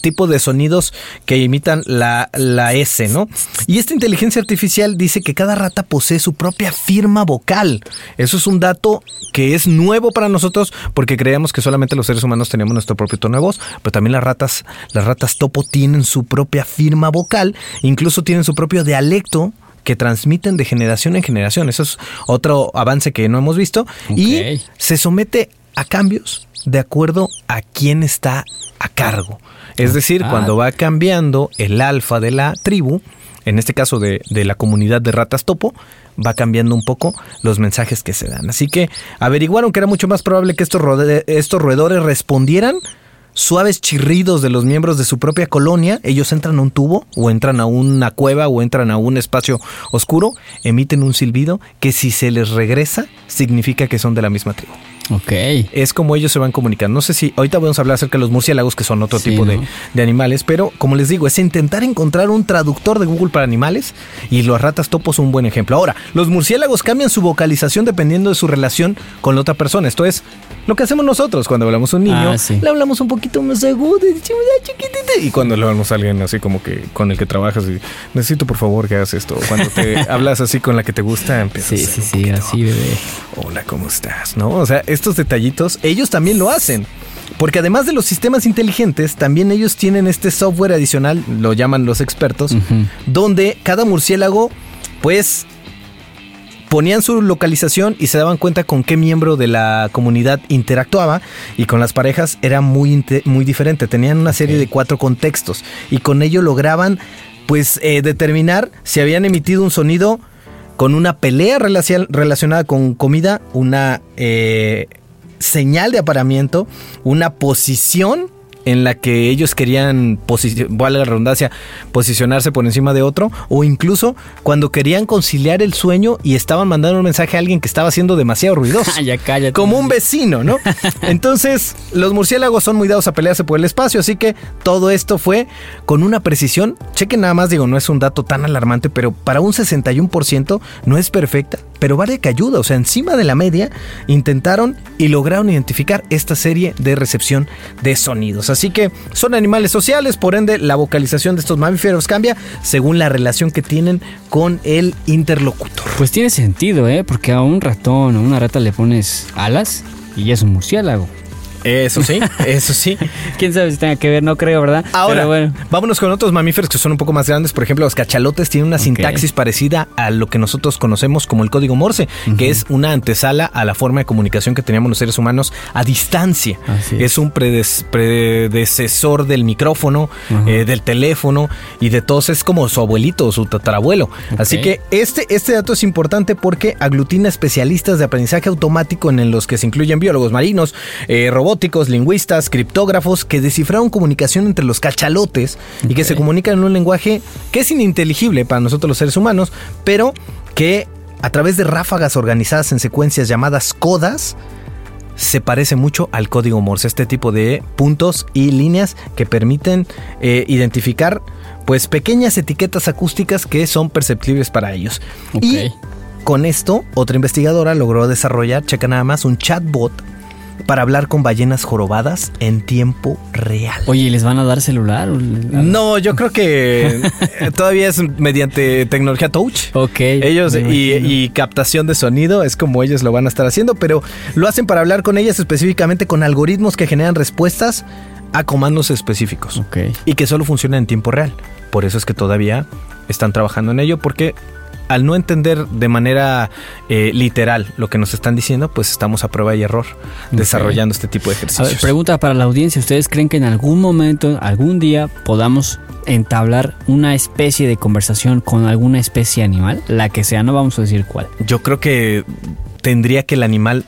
Speaker 1: tipo de sonidos que imitan la, la, S, ¿no? Y esta inteligencia artificial dice que cada rata posee su propia firma vocal. Eso es un dato que es nuevo para nosotros porque creíamos que solamente los seres humanos teníamos nuestro propio tono de voz, pero también las ratas, las ratas topo tienen su propia firma vocal, incluso tienen su propio dialecto que transmiten de generación en generación. Eso es otro avance que no hemos visto. Okay. Y se somete a cambios de acuerdo a quién está a cargo. Es decir,
Speaker 3: Ah.
Speaker 1: cuando va cambiando el alfa de la tribu, en este caso de, de la comunidad de ratas topo, va cambiando un poco los mensajes que se dan. Así que averiguaron que era mucho más probable que estos, estos roedores respondieran suaves chirridos de los miembros de su propia colonia. Ellos entran a un tubo o entran a una cueva o entran a un espacio oscuro, emiten un silbido que si se les regresa significa que son de la misma tribu.
Speaker 3: Ok.
Speaker 1: Es como ellos se van comunicando. No sé si ahorita vamos a hablar acerca de los murciélagos, que son otro
Speaker 3: Sí,
Speaker 1: tipo de,
Speaker 3: ¿no?
Speaker 1: de animales, pero como les digo, es intentar encontrar un traductor de Google para animales y los ratas topos un buen ejemplo. Ahora, los murciélagos cambian su vocalización dependiendo de su relación con la otra persona. Esto es lo que hacemos nosotros cuando hablamos a un niño.
Speaker 3: Ah, sí.
Speaker 1: Le hablamos un poquito más agudo y decimos, "Ay, chiquitita", y cuando le hablamos a alguien así como que con el que trabajas y necesito por favor que hagas esto. Cuando te hablas así con la que te gusta, empiezas
Speaker 3: Sí, sí, sí,
Speaker 1: poquito,
Speaker 3: así, bebé.
Speaker 1: Hola, ¿cómo estás? ¿No? O sea, estos detallitos, ellos también lo hacen. Porque además de los sistemas inteligentes, también ellos tienen este software adicional, lo llaman los expertos, donde cada murciélago, pues, ponían su localización y se daban cuenta con qué miembro de la comunidad interactuaba y con las parejas era muy, muy diferente. Tenían una serie de cuatro contextos y con ello lograban, pues, eh, determinar si habían emitido un sonido con una pelea relacion- relacionada con comida, una eh, señal de aparamiento, una posición en la que ellos querían, valga la redundancia, posicionarse por encima de otro, o incluso cuando querían conciliar el sueño y estaban mandando un mensaje a alguien que estaba siendo demasiado ruidoso.
Speaker 3: Ah, ya cállate.
Speaker 1: Como un vecino, ¿no? Entonces, los murciélagos son muy dados a pelearse por el espacio, así que todo esto fue con una precisión. Chequen nada más, digo, no es un dato tan alarmante, pero para un 61% no es perfecta, pero vale que ayuda. O sea, encima de la media, intentaron y lograron identificar esta serie de recepción de sonidos. Así que son animales sociales, por ende, la vocalización de estos mamíferos cambia según la relación que tienen con el interlocutor.
Speaker 3: Pues tiene sentido, ¿eh? Porque a un ratón o una rata le pones alas y ya es un murciélago.
Speaker 1: Eso sí, eso sí.
Speaker 3: Quién sabe si tenga que ver, no creo, ¿verdad?
Speaker 1: Ahora,
Speaker 3: bueno.
Speaker 1: vámonos con otros mamíferos que son un poco más grandes. Por ejemplo, los cachalotes tienen una sintaxis parecida a lo que nosotros conocemos como el código Morse, que es una antesala a la forma de comunicación que teníamos los seres humanos a distancia.
Speaker 3: Es.
Speaker 1: es un predes- predecesor del micrófono, eh, del teléfono y de todos. Es como su abuelito o su tatarabuelo. Así que este, este dato es importante porque aglutina especialistas de aprendizaje automático en los que se incluyen biólogos marinos, eh, robóticos, lingüistas, criptógrafos, que descifraron comunicación entre los cachalotes y que se comunican en un lenguaje que es ininteligible para nosotros los seres humanos, pero que a través de ráfagas organizadas en secuencias llamadas codas, se parece mucho al código Morse, este tipo de puntos y líneas que permiten eh, identificar pues pequeñas etiquetas acústicas que son perceptibles para ellos. Y con esto, otra investigadora logró desarrollar, checa nada más, un chatbot para hablar con ballenas jorobadas en tiempo real.
Speaker 3: Oye, ¿y ¿les van a dar celular?
Speaker 1: No, yo creo que eh, todavía es mediante tecnología touch.
Speaker 3: Ok.
Speaker 1: Ellos y, y captación de sonido es como ellos lo van a estar haciendo, pero lo hacen para hablar con ellas específicamente con algoritmos que generan respuestas a comandos específicos
Speaker 3: Ok.
Speaker 1: y que solo funcionan en tiempo real. Por eso es que todavía están trabajando en ello porque al no entender de manera eh, literal lo que nos están diciendo, pues estamos a prueba y error desarrollando este tipo de
Speaker 3: A
Speaker 1: ejercicios.
Speaker 3: ver, pregunta para la audiencia. ¿Ustedes creen que en algún momento, algún día, podamos entablar una especie de conversación con alguna especie animal? La que sea, no vamos a decir cuál.
Speaker 1: Yo creo que tendría que el animal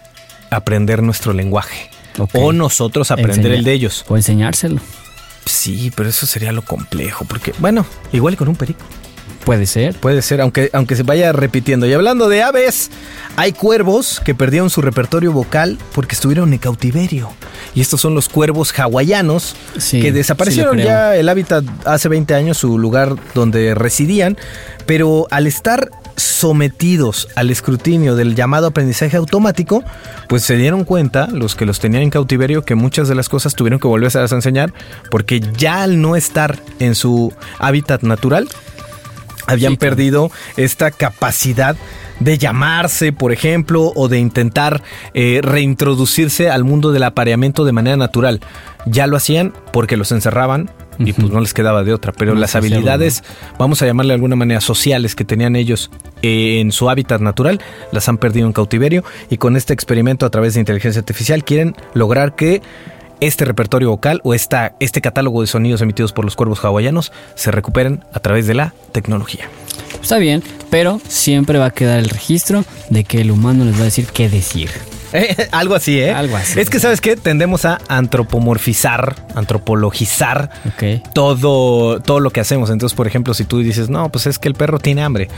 Speaker 1: aprender nuestro lenguaje. O nosotros aprender
Speaker 3: Enseñar.
Speaker 1: el de ellos.
Speaker 3: O enseñárselo.
Speaker 1: Sí, pero eso sería lo complejo. Porque, bueno, igual con un perico.
Speaker 3: Puede ser.
Speaker 1: Puede ser, aunque, aunque se vaya repitiendo. Y hablando de aves, hay cuervos que perdieron su repertorio vocal porque estuvieron en cautiverio. Y estos son los cuervos hawaianos
Speaker 3: Sí,
Speaker 1: que desaparecieron ya el hábitat hace 20 años, su lugar donde residían. Pero al estar sometidos al escrutinio del llamado aprendizaje automático, pues se dieron cuenta, los que los tenían en cautiverio, que muchas de las cosas tuvieron que volverse a enseñar porque ya al no estar en su hábitat natural, habían
Speaker 3: Sí, claro.
Speaker 1: perdido esta capacidad de llamarse, por ejemplo, o de intentar eh, reintroducirse al mundo del apareamiento de manera natural. Ya lo hacían porque los encerraban y pues no les quedaba de otra. Pero
Speaker 3: No
Speaker 1: las habilidades, vamos a llamarle de alguna manera sociales que tenían ellos eh, en su hábitat natural, las han perdido en cautiverio y con este experimento a través de inteligencia artificial quieren lograr que este repertorio vocal o esta, este catálogo de sonidos emitidos por los cuervos hawaianos se recuperen a través de la tecnología.
Speaker 3: Está bien, pero siempre va a quedar el registro de que el humano les va a decir qué decir.
Speaker 1: Eh, algo así, ¿eh?
Speaker 3: Algo así.
Speaker 1: Es que, ¿sabes qué? Tendemos a antropomorfizar, antropologizar todo, todo lo que hacemos. Entonces, por ejemplo, si tú dices, no, pues es que el perro tiene hambre.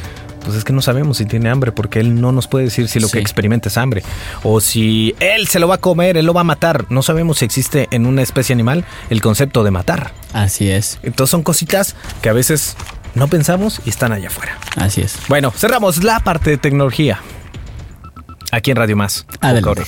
Speaker 1: Pues es que no sabemos si tiene hambre porque él no nos puede decir si lo
Speaker 3: Sí.
Speaker 1: que experimenta es hambre. O si él se lo va a comer, él lo va a matar. No sabemos si existe en una especie animal el concepto de matar.
Speaker 3: Así es,
Speaker 1: Entonces son cositas que a veces no pensamos y están allá afuera.
Speaker 3: así es.
Speaker 1: Bueno, cerramos la parte de tecnología. Aquí en Radio Más.
Speaker 3: Adelante.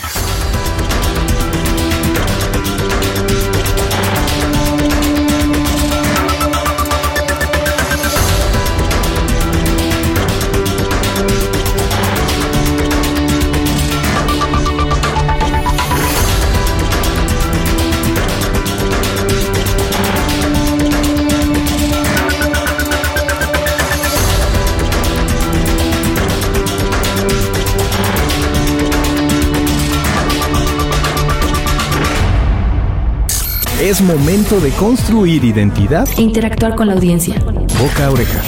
Speaker 1: Es momento de construir identidad
Speaker 2: E interactuar con la audiencia.
Speaker 1: boca a oreja.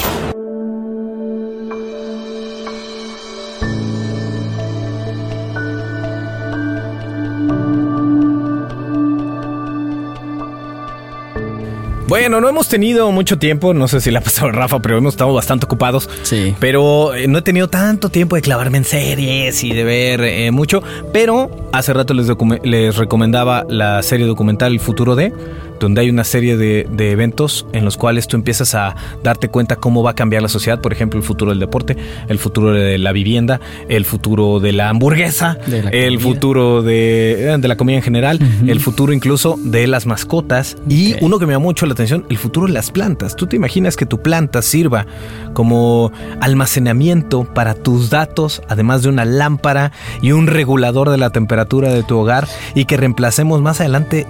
Speaker 1: Bueno, no hemos tenido mucho tiempo, no sé si le ha pasado a Rafa, pero hemos estado bastante ocupados.
Speaker 3: Sí.
Speaker 1: Pero eh, no he tenido tanto tiempo de clavarme en series y de ver eh, mucho. Pero hace rato les, les recomendaba la serie documental El futuro de, donde hay una serie de, de eventos en los cuales tú empiezas a darte cuenta cómo va a cambiar la sociedad. Por ejemplo, el futuro del deporte, el futuro de la vivienda, el futuro de la hamburguesa,
Speaker 3: De la
Speaker 1: el futuro de, eh, de la comida en general, el futuro incluso de las mascotas y uno que me llama mucho la atención, el futuro de las plantas. ¿Tú te imaginas que tu planta sirva como almacenamiento para tus datos, además de una lámpara y un regulador de la temperatura de tu hogar y que reemplacemos más adelante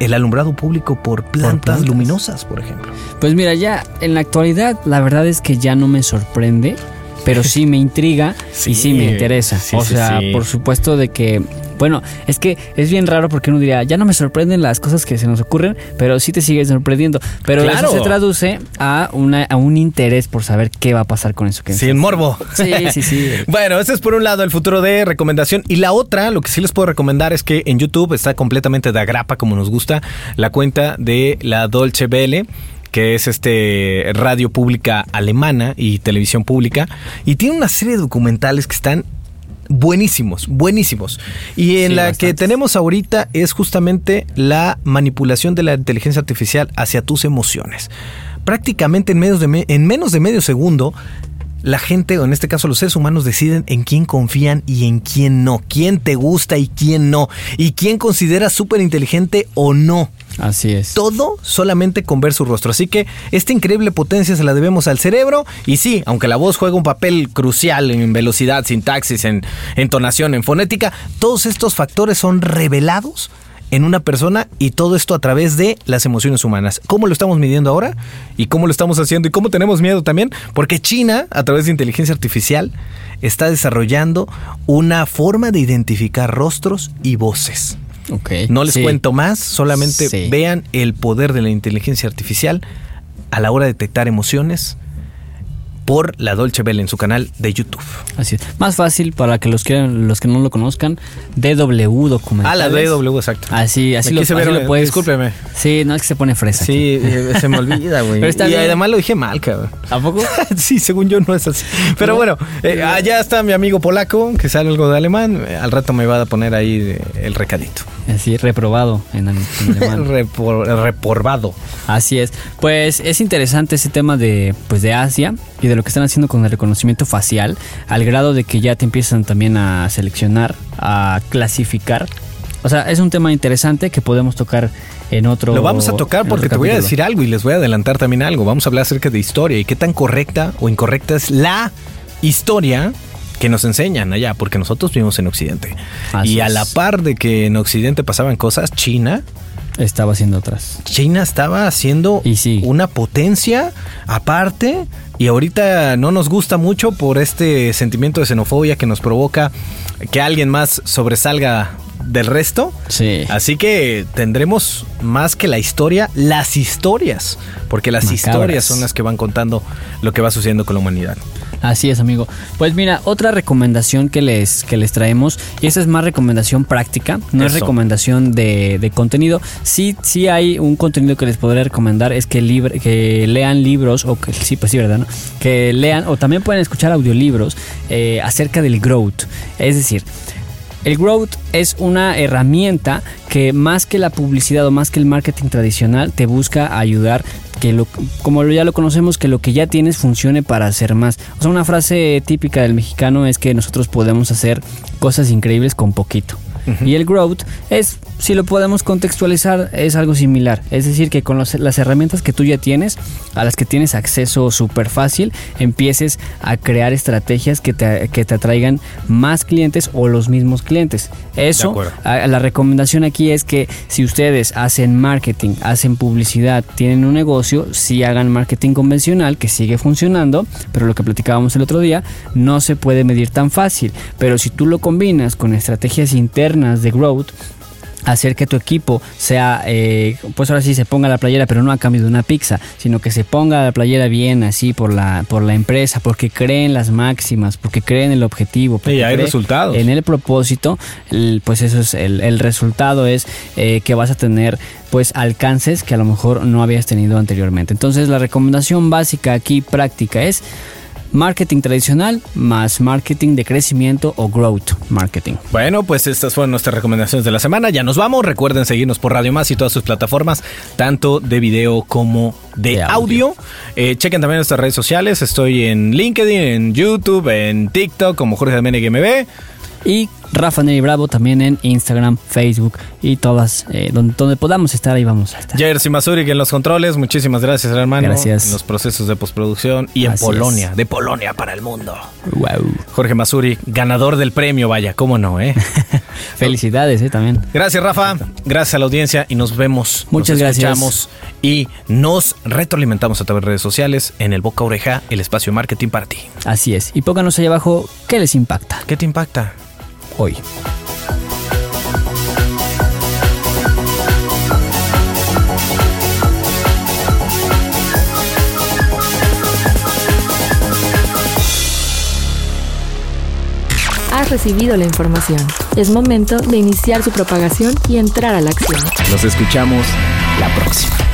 Speaker 1: el alumbrado público por plantas,
Speaker 3: plantas.
Speaker 1: luminosas, por ejemplo?
Speaker 3: Pues mira, ya en la actualidad la verdad es que ya no me sorprende, pero sí me intriga
Speaker 1: Sí,
Speaker 3: y sí me interesa.
Speaker 1: sí,
Speaker 3: o sea,
Speaker 1: sí.
Speaker 3: por supuesto de que, bueno, es que es bien raro porque uno diría, ya no me sorprenden las cosas que se nos ocurren, pero sí te sigue sorprendiendo. Pero
Speaker 1: Claro.
Speaker 3: eso se traduce a, una, a un interés por saber qué va a pasar con eso que
Speaker 1: Sí, en morbo.
Speaker 3: Sí, sí, sí.
Speaker 1: Bueno, ese es por un lado el futuro de recomendación. Y la otra, lo que sí les puedo recomendar es que en YouTube está completamente de agrapa, como nos gusta, la cuenta de la Dolce Welle que es este radio pública alemana y televisión pública y tiene una serie de documentales que están buenísimos, buenísimos. Y en
Speaker 3: Sí,
Speaker 1: la que tenemos ahorita es justamente la manipulación de la inteligencia artificial hacia tus emociones. Prácticamente en, menos de me- en menos de medio segundo, la gente, o en este caso los seres humanos, deciden en quién confían y en quién no. Quién te gusta y quién no. Y quién consideras súper inteligente o no.
Speaker 3: Así es.
Speaker 1: Todo solamente con ver su rostro. Así que esta increíble potencia se la debemos al cerebro. Y sí, aunque la voz juega un papel crucial en velocidad, sintaxis, en entonación, en fonética, todos estos factores son revelados en una persona y todo esto a través de las emociones humanas. ¿Cómo lo estamos midiendo ahora? ¿Y cómo lo estamos haciendo? ¿Y cómo tenemos miedo también? Porque China, a través de inteligencia artificial, está desarrollando una forma de identificar rostros y voces.
Speaker 3: Ok.
Speaker 1: No les
Speaker 3: Sí.
Speaker 1: cuento más, solamente
Speaker 3: Sí.
Speaker 1: vean el poder de la inteligencia artificial a la hora de detectar emociones por la Dolce Bell en su canal de YouTube.
Speaker 3: Así es. Más fácil para que los que, los que no lo conozcan, DW documentales.
Speaker 1: Ah, la DW, exacto.
Speaker 3: Así, así,
Speaker 1: Me
Speaker 3: lo, así
Speaker 1: ver,
Speaker 3: lo puedes.
Speaker 1: discúlpeme.
Speaker 3: Sí, no es que se pone fresa.
Speaker 1: Sí, eh, se me olvida, güey. Y
Speaker 3: bien.
Speaker 1: además lo dije mal, cabrón.
Speaker 3: ¿A poco?
Speaker 1: sí, según yo no es así. Pero bueno, eh, allá está mi amigo polaco, que sabe algo de alemán. Al rato me va a poner ahí eh, el recadito.
Speaker 3: Así, reprobado en, ale- en alemán.
Speaker 1: Repor- reporvado.
Speaker 3: Así es. Pues es interesante ese tema de, pues de Asia y de lo que están haciendo con el reconocimiento facial, al grado de que ya te empiezan también a seleccionar, a clasificar. O sea, es un tema interesante que podemos tocar en otro.
Speaker 1: Lo vamos a tocar porque te voy a decir algo y les voy a adelantar también algo. Vamos a hablar acerca de historia y qué tan correcta o incorrecta es la historia que nos enseñan allá, porque nosotros vivimos en Occidente.
Speaker 3: Así
Speaker 1: y a la par de que en Occidente pasaban cosas, China
Speaker 3: estaba haciendo otras.
Speaker 1: China estaba haciendo
Speaker 3: Y sí.
Speaker 1: una potencia aparte y ahorita no nos gusta mucho por este sentimiento de xenofobia que nos provoca que alguien más sobresalga del resto.
Speaker 3: Sí.
Speaker 1: Así que tendremos más que la historia, las historias, porque las
Speaker 3: Macabras.
Speaker 1: historias son las que van contando lo que va sucediendo con la humanidad.
Speaker 3: Así es, amigo. Pues mira, otra recomendación que les, que les traemos, y esta es más recomendación práctica, no es recomendación de, de contenido. Sí, sí hay un contenido que les podría recomendar, es que, libre, que lean libros, o que sí, pues sí, ¿verdad? no? Que lean, o también pueden escuchar audiolibros eh, acerca del growth. Es decir, el growth es una herramienta que más que la publicidad o más que el marketing tradicional te busca ayudar que lo, como ya lo conocemos que lo que ya tienes funcione para hacer más. O sea, una frase típica del mexicano es que nosotros podemos hacer cosas increíbles con poquito. Y el growth es, si lo podemos contextualizar, es algo similar. Es decir, que con los- las herramientas que tú ya tienes, a las que tienes acceso súper fácil, empieces a crear estrategias que te, que te atraigan más clientes o los mismos clientes. Eso, a- la recomendación aquí es que si ustedes hacen marketing, hacen publicidad, tienen un negocio, sí hagan marketing convencional que sigue funcionando, pero lo que platicábamos el otro día no se puede medir tan fácil. Pero si tú lo combinas con estrategias internas de growth, hacer que tu equipo sea, eh, pues ahora sí se ponga la playera, pero no a cambio de una pizza, sino que se ponga la playera bien así por la, por la empresa, porque creen las máximas, porque creen el objetivo. porque
Speaker 1: Y hay resultados.
Speaker 3: En el propósito, el- pues eso es el, el resultado es eh, que vas a tener pues alcances que a lo mejor no habías tenido anteriormente. Entonces la recomendación básica aquí práctica es marketing tradicional más marketing de crecimiento o growth marketing.
Speaker 1: Bueno, pues estas fueron nuestras recomendaciones de la semana. Ya nos vamos. Recuerden seguirnos por Radio Más y todas sus plataformas, tanto de video como de,
Speaker 3: De
Speaker 1: audio.
Speaker 3: audio.
Speaker 1: Eh, chequen también nuestras redes sociales. Estoy en LinkedIn, en YouTube, en TikTok como Jorge Domenech MB.
Speaker 3: Y Rafa Neri Bravo también en Instagram, Facebook y todas, eh, donde, donde podamos estar, ahí vamos a estar.
Speaker 1: Jersey Masurik en los controles. Muchísimas gracias, hermano.
Speaker 3: Gracias.
Speaker 1: En los procesos de postproducción y en Polonia, de Polonia para el mundo.
Speaker 3: Wow.
Speaker 1: Jorge Masuri, ganador del premio, vaya, cómo no, ¿eh?
Speaker 3: Felicidades, eh, también.
Speaker 1: Gracias, Rafa. Gracias a la audiencia y nos vemos.
Speaker 3: Muchas
Speaker 1: nos
Speaker 3: gracias.
Speaker 1: escuchamos Y nos retroalimentamos a través de redes sociales en el Boca Oreja, el espacio de marketing para ti.
Speaker 3: Así es. Y pónganos ahí abajo qué les impacta
Speaker 1: ¿Qué te impacta?
Speaker 3: Hoy.
Speaker 2: Has recibido la información. Es momento de iniciar su propagación y entrar a la acción.
Speaker 1: Nos escuchamos la próxima.